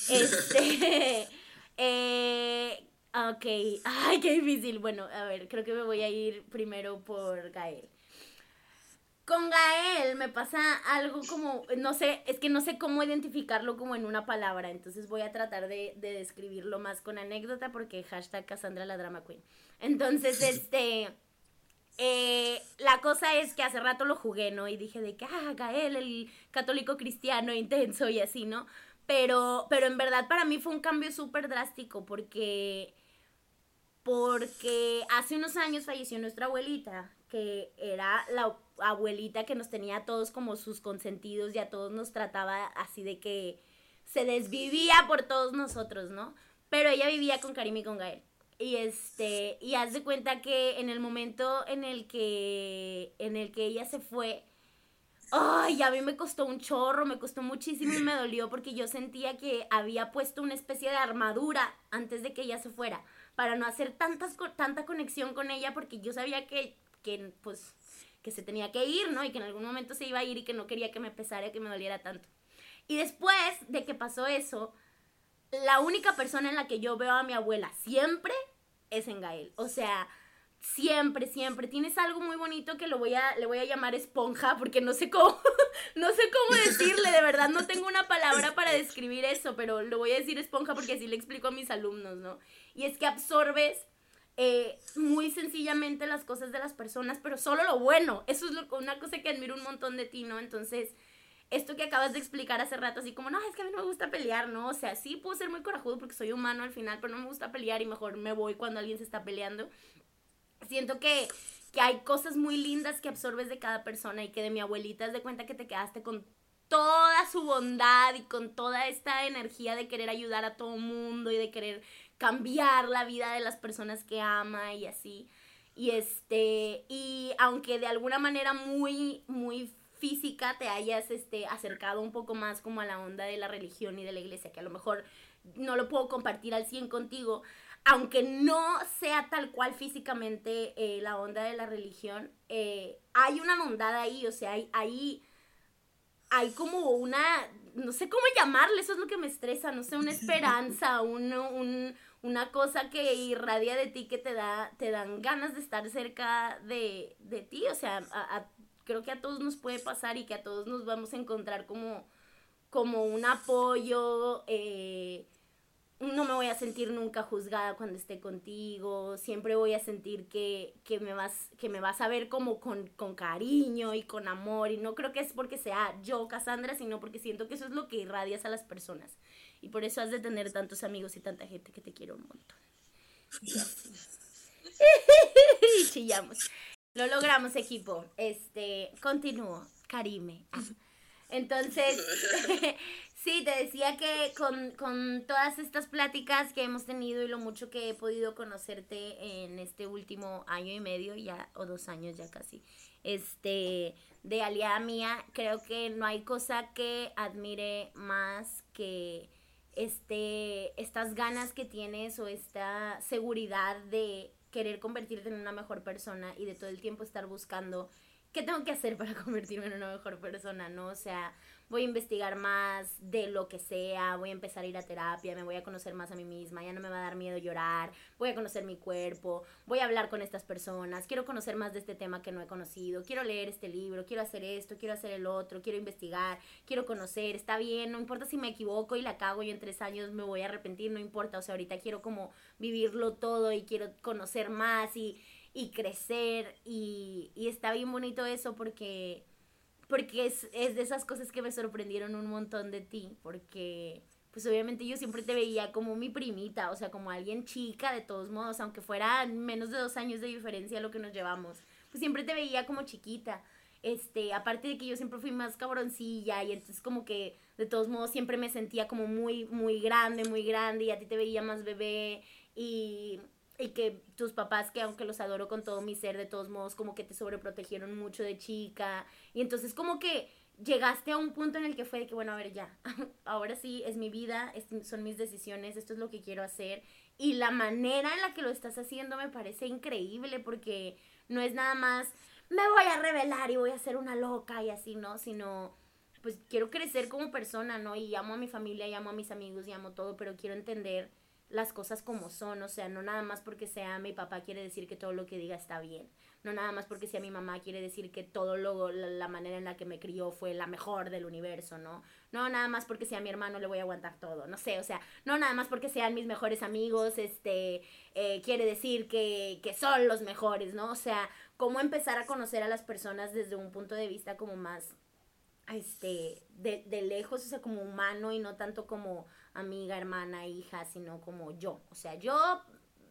Este, eh, ok, ay, qué difícil. Bueno, a ver, creo que me voy a ir primero por Gael. Con Gael me pasa algo como, no sé, es que no sé cómo identificarlo como en una palabra, entonces voy a tratar de, describirlo más con anécdota porque hashtag Cassandra la drama queen. Entonces, este, eh, la cosa es que hace rato lo jugué, ¿no? Y dije de que, ah, Gael, el católico cristiano intenso y así, ¿no? Pero, pero en verdad para mí fue un cambio súper drástico porque, porque hace unos años falleció nuestra abuelita, que era la abuelita que nos tenía a todos como sus consentidos y a todos nos trataba así de que se desvivía por todos nosotros, ¿no? Pero ella vivía con Karim y con Gael. Y este, y haz de cuenta que en el momento en el que, en el que ella se fue, ay, a mí me costó un chorro, me costó muchísimo y me dolió porque yo sentía que había puesto una especie de armadura antes de que ella se fuera, para no hacer tantas, tanta conexión con ella porque yo sabía que, que pues que se tenía que ir, ¿no? Y que en algún momento se iba a ir y que no quería que me pesara, que me doliera tanto. Y después de que pasó eso, la única persona en la que yo veo a mi abuela siempre es en Gael. O sea, siempre, siempre. Tienes algo muy bonito que lo voy a, le voy a llamar esponja porque no sé cómo, no sé cómo decirle, de verdad no tengo una palabra para describir eso, pero lo voy a decir esponja porque así le explico a mis alumnos, ¿no? Y es que absorbes eh, muy sencillamente las cosas de las personas, pero solo lo bueno. Eso es una cosa que admiro un montón de ti, ¿no? Entonces, esto que acabas de explicar hace rato, así como, no, es que a mí no me gusta pelear, ¿no? O sea, sí puedo ser muy corajudo porque soy humano al final, pero no me gusta pelear y mejor me voy cuando alguien se está peleando. Siento que, que hay cosas muy lindas que absorbes de cada persona y que de mi abuelita es de cuenta que te quedaste con toda su bondad y con toda esta energía de querer ayudar a todo mundo y de querer cambiar la vida de las personas que ama y así. Y este, y aunque de alguna manera muy, muy física te hayas este, acercado un poco más como a la onda de la religión y de la iglesia, que a lo mejor no lo puedo compartir al 100 contigo, aunque no sea tal cual físicamente eh, la onda de la religión, eh, hay una bondad ahí, o sea, hay, hay, hay como una, no sé cómo llamarle, eso es lo que me estresa, no sé, una esperanza, un, un, una cosa que irradia de ti que te da, te dan ganas de estar cerca de, de ti. O sea, creo que a todos nos puede pasar y que a todos nos vamos a encontrar como, como un apoyo. Eh, no me voy a sentir nunca juzgada cuando esté contigo, siempre voy a sentir que, que, me, vas, que me vas a ver como con, con, cariño y con amor, y no creo que es porque sea yo, Cassandra, sino porque siento que eso es lo que irradias a las personas. Y por eso has de tener tantos amigos y tanta gente que te quiere un montón. y chillamos. Lo logramos, equipo. Este, continúo. Karime. Ah. Entonces, sí, te decía que con, con, todas estas pláticas que hemos tenido y lo mucho que he podido conocerte en este último año y medio, ya, o dos años ya casi, este, de aliada mía, creo que no hay cosa que admire más que este, estas ganas que tienes o esta seguridad de querer convertirte en una mejor persona y de todo el tiempo estar buscando qué tengo que hacer para convertirme en una mejor persona, ¿no? O sea, voy a investigar más de lo que sea, voy a empezar a ir a terapia, me voy a conocer más a mí misma, ya no me va a dar miedo llorar, voy a conocer mi cuerpo, voy a hablar con estas personas, quiero conocer más de este tema que no he conocido, quiero leer este libro, quiero hacer esto, quiero hacer el otro, quiero investigar, quiero conocer, está bien, no importa si me equivoco y la cago y en tres años me voy a arrepentir, no importa, o sea, ahorita quiero como vivirlo todo y quiero conocer más y, y crecer y, y está bien bonito eso porque porque es, es, de esas cosas que me sorprendieron un montón de ti, porque pues obviamente yo siempre te veía como mi primita, o sea, como alguien chica de todos modos, aunque fuera menos de dos años de diferencia lo que nos llevamos, pues siempre te veía como chiquita. Este, aparte de que yo siempre fui más cabroncilla y entonces como que de todos modos siempre me sentía como muy, muy grande, muy grande y a ti te veía más bebé y, y que tus papás, que aunque los adoro con todo mi ser, de todos modos como que te sobreprotegieron mucho de chica y entonces como que llegaste a un punto en el que fue de que, bueno, a ver, ya, ahora sí es mi vida, son mis decisiones, esto es lo que quiero hacer. Y la manera en la que lo estás haciendo me parece increíble porque no es nada más, me voy a revelar y voy a ser una loca y así, ¿no? Sino, pues quiero crecer como persona, ¿no? Y amo a mi familia, y amo a mis amigos, y amo todo, pero quiero entender las cosas como son, o sea, no nada más porque sea mi papá quiere decir que todo lo que diga está bien no nada más porque sea mi mamá quiere decir que todo lo, la, manera en la que me crió fue la mejor del universo, ¿no? No nada más porque sea mi hermano le voy a aguantar todo, no sé, o sea, no nada más porque sean mis mejores amigos, este, eh, quiere decir que, que son los mejores, ¿no? O sea, cómo empezar a conocer a las personas desde un punto de vista como más, este, de, de lejos, o sea, como humano y no tanto como amiga, hermana, hija, sino como yo, o sea, yo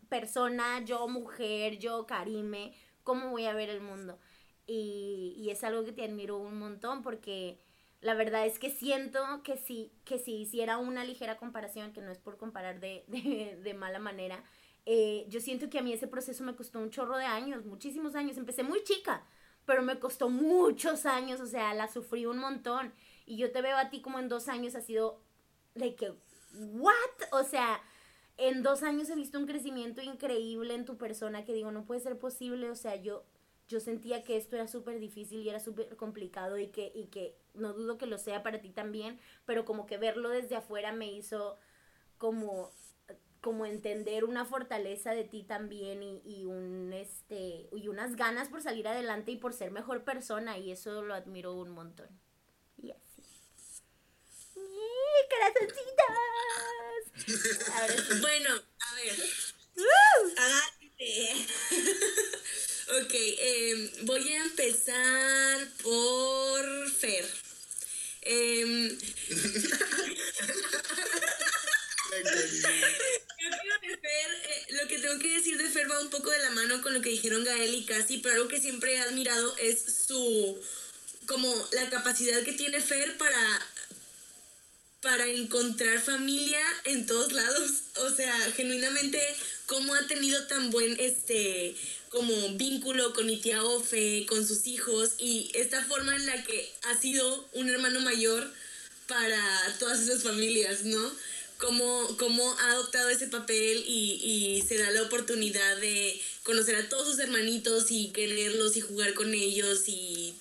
persona, yo mujer, yo Karime, cómo voy a ver el mundo. Y, y, es algo que te admiro un montón porque la verdad es que siento que si, que si hiciera una ligera comparación, que no es por comparar de, de, de mala manera, eh, yo siento que a mí ese proceso me costó un chorro de años, muchísimos años. Empecé muy chica, pero me costó muchos años, o sea, la sufrí un montón. Y yo te veo a ti como en dos años ha sido de que, ¿what? O sea, en dos años he visto un crecimiento increíble en tu persona que digo, no puede ser posible, o sea, yo, yo sentía que esto era súper difícil y era súper complicado y que, y que no dudo que lo sea para ti también, pero como que verlo desde afuera me hizo como como entender una fortaleza de ti también y, y un este y unas ganas por salir adelante y por ser mejor persona y eso lo admiro un montón. ¡Corazoncitos! Bueno, a ver. ok, eh, voy a empezar por Fer. Eh, lo que tengo que decir de Fer va un poco de la mano con lo que dijeron Gael y Casi, pero algo que siempre he admirado es su como la capacidad que tiene Fer para para encontrar familia en todos lados. O sea, genuinamente, cómo ha tenido tan buen este como vínculo con mi tía Ofe, con sus hijos, y esta forma en la que ha sido un hermano mayor para todas esas familias, ¿no? Cómo, ha adoptado ese papel y, y se da la oportunidad de conocer a todos sus hermanitos y quererlos y jugar con ellos y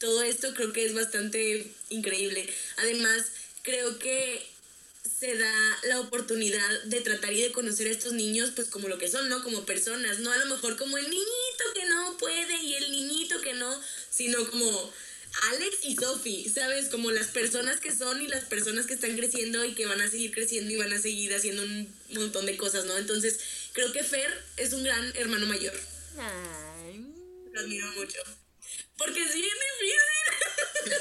todo esto creo que es bastante increíble. Además, creo que se da la oportunidad de tratar y de conocer a estos niños pues como lo que son, ¿no? Como personas, no a lo mejor como el niñito que no puede y el niñito que no, sino como Alex y Sophie, ¿sabes? Como las personas que son y las personas que están creciendo y que van a seguir creciendo y van a seguir haciendo un montón de cosas, ¿no? Entonces, creo que Fer es un gran hermano mayor. Ay. Lo admiro mucho. Porque es bien difícil.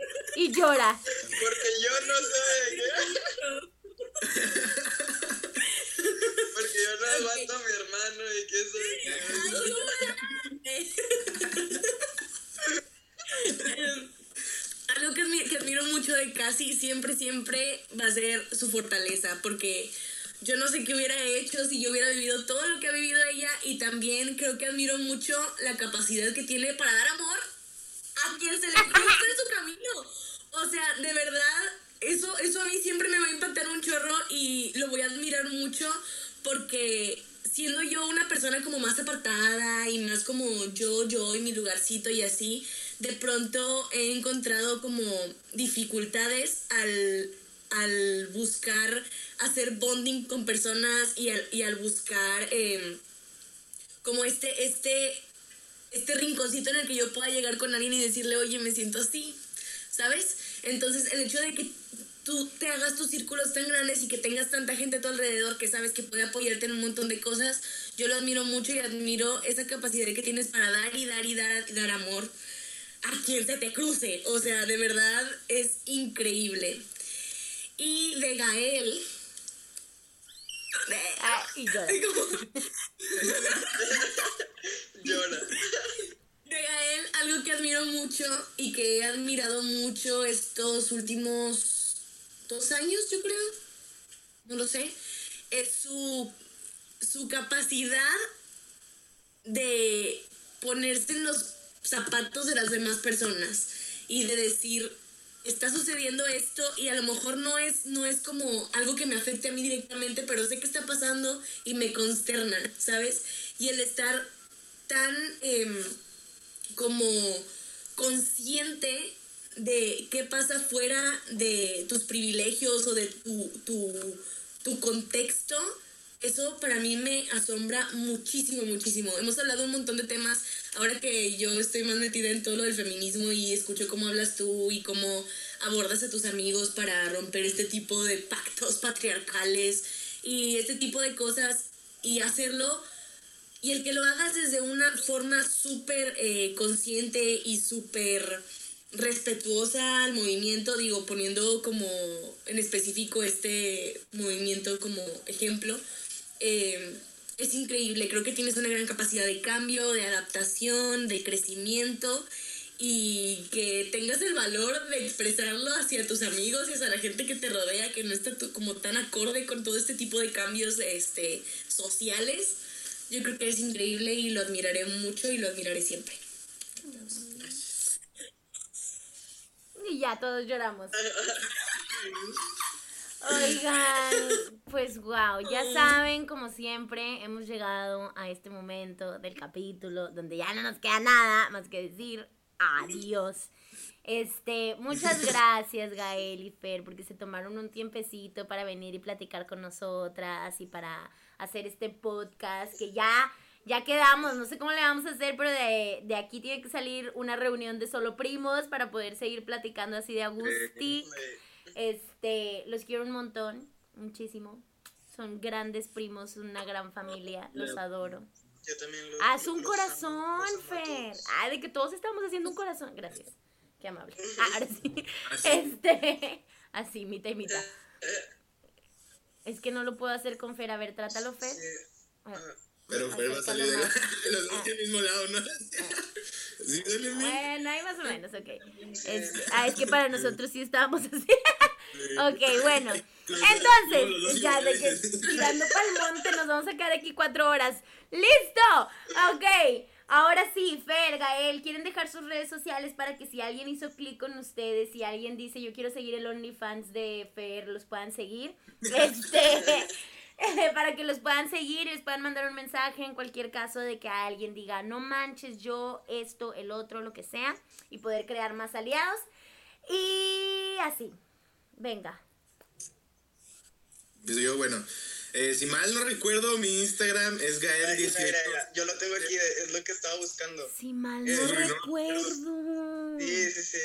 y llora. Porque yo no sé Porque yo no aguanto a mi hermano y que soy. Algo que, que admiro mucho de Casi siempre, siempre va a ser su fortaleza, porque yo no sé qué hubiera hecho si yo hubiera vivido todo lo que ha vivido ella y también creo que admiro mucho la capacidad que tiene para dar amor a quien se le cruce su camino. O sea, de verdad, eso, eso a mí siempre me va a impactar un chorro y lo voy a admirar mucho porque siendo yo una persona como más apartada y más como yo, yo y mi lugarcito y así, de pronto he encontrado como dificultades al, al buscar hacer bonding con personas y al, y al buscar em, como este, este, este rinconcito en el que yo pueda llegar con alguien y decirle, oye, me siento así, ¿sabes? Entonces, el hecho de que tú te hagas tus círculos tan grandes y que tengas tanta gente a tu alrededor que sabes que puede apoyarte en un montón de cosas, yo lo admiro mucho y admiro esa capacidad que tienes para dar y dar y dar y dar amor a quien se te cruce. O sea, de verdad es increíble. Y de Gael. Ah, y llora. Llora. De Gael, algo que admiro mucho y que he admirado mucho estos últimos dos años, yo creo. No lo sé. Es su, su capacidad de ponerse en los zapatos de las demás personas y de decir, está sucediendo esto y a lo mejor no es, no es como algo que me afecte a mí directamente, pero sé que está pasando y me consterna, ¿sabes? Y el estar tan em, como consciente de qué pasa fuera de tus privilegios o de tu, tu, tu contexto, eso para mí me asombra muchísimo, muchísimo. Hemos hablado un montón de temas ahora que yo estoy más metida en todo lo del feminismo y escucho cómo hablas tú y cómo abordas a tus amigos para romper este tipo de pactos patriarcales y este tipo de cosas y hacerlo y el que lo hagas desde una forma súper eh, consciente y súper respetuosa al movimiento, digo, poniendo como en específico este movimiento como ejemplo, eh, es increíble. Creo que tienes una gran capacidad de cambio, de adaptación, de crecimiento y que tengas el valor de expresarlo hacia tus amigos y hacia la gente que te rodea, que no está como tan acorde con todo este tipo de cambios este, sociales. Yo creo que es increíble y lo admiraré mucho y lo admiraré siempre. Y ya todos lloramos. Oigan, pues wow, ya saben, como siempre, hemos llegado a este momento del capítulo donde ya no nos queda nada más que decir adiós. Este, muchas gracias Gael y Fer porque se tomaron un tiempecito para venir y platicar con nosotras y para hacer este podcast que ya ya quedamos, no sé cómo le vamos a hacer, pero de, de aquí tiene que salir una reunión de solo primos para poder seguir platicando así de Agusti. Este, los quiero un montón, muchísimo. Son grandes primos, una gran familia, los adoro. Yo también lo. Haz un los corazón, amo, los Fer. Ah, de que todos estamos haciendo un corazón. Gracias. Qué amable. Ah, ahora sí. Así. Este, así, mitad y mitad. Es que no lo puedo hacer con Fer. A ver, trátalo, Fer. Sí. A ver. Pero Fer va a salir de, la- de los dos del mismo lado, ¿no? Sí. Bueno, ahí más o menos, ok. Este, ah, es que para nosotros sí estábamos así. ok, bueno. Entonces, ya de que tirando para el monte nos vamos a quedar aquí cuatro horas. ¡Listo! Ok. Ahora sí, Fer, Gael, ¿quieren dejar sus redes sociales para que si alguien hizo clic con ustedes, si alguien dice yo quiero seguir el OnlyFans de Fer, los puedan seguir? Este, para que los puedan seguir y les puedan mandar un mensaje en cualquier caso de que alguien diga, no manches yo, esto, el otro, lo que sea, y poder crear más aliados. Y así, venga. Pues yo, bueno, eh, si mal no recuerdo, mi Instagram es Ay, mira, Gael18. mira, mira, Yo lo tengo aquí, es lo que estaba buscando. Si mal no recuerdo. Sí, sí, sí.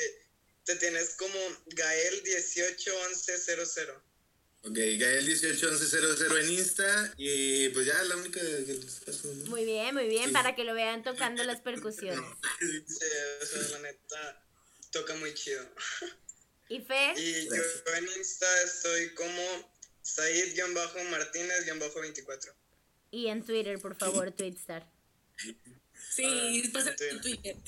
Te tienes como Gael181100. Ok, Gael181100 en Insta. Y pues ya, la única que les paso. ¿no? Muy bien, muy bien, Sí. para que lo vean tocando las percusiones. Sí, o sea, la neta, toca muy chido. ¿Y Fe? Y yo en Insta estoy como Said-Martínez-24. Y en Twitter, por favor, Twitstar. Sí, pasa Twitter. en Twitter.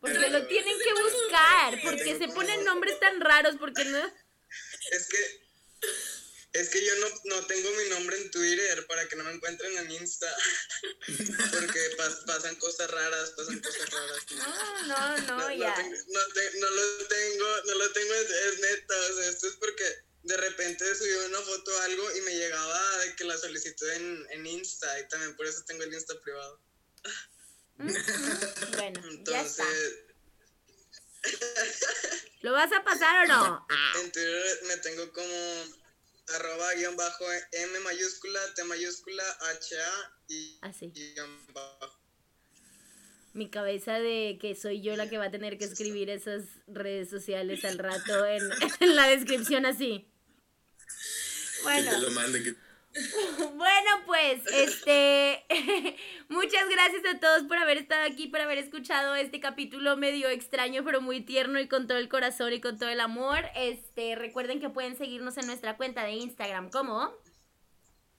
Porque lo tienen que buscar, porque se ponen nombres tan raros, porque no... Es que, es que yo no, no tengo mi nombre en Twitter para que no me encuentren en Insta. Porque pas- pasan cosas raras, pasan cosas raras. No, no, no, No, ya. no te- no lo tengo, no lo tengo, es, es neta. O sea, esto es porque de repente subí una foto o algo y me llegaba de que la solicitud en, en Insta y también por eso tengo el Insta privado. Bueno, ya está. Entonces, ¿Lo vas a pasar o no? en Twitter me tengo como arroba guion bajo M mayúscula, T mayúscula, H A y Así. guion bajo. Mi cabeza de que soy yo la que va a tener que escribir esas redes sociales al rato en, en la descripción así. Que Bueno. te lo mande. Que... Bueno, pues, este, muchas gracias a todos por haber estado aquí, por haber escuchado este capítulo medio extraño, pero muy tierno y con todo el corazón y con todo el amor. Este, recuerden que pueden seguirnos en nuestra cuenta de Instagram como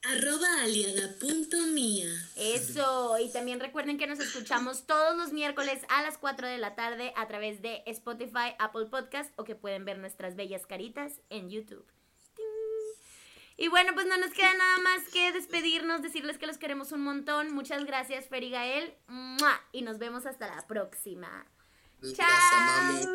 Arroba aliada.mía. Eso, y también recuerden que nos escuchamos todos los miércoles a las 4 de la tarde a través de Spotify, Apple Podcast o que pueden ver nuestras bellas caritas en YouTube. Y bueno, pues no nos queda nada más que despedirnos, decirles que los queremos un montón. Muchas gracias, Fer Gael. Y nos vemos hasta la próxima. Chao.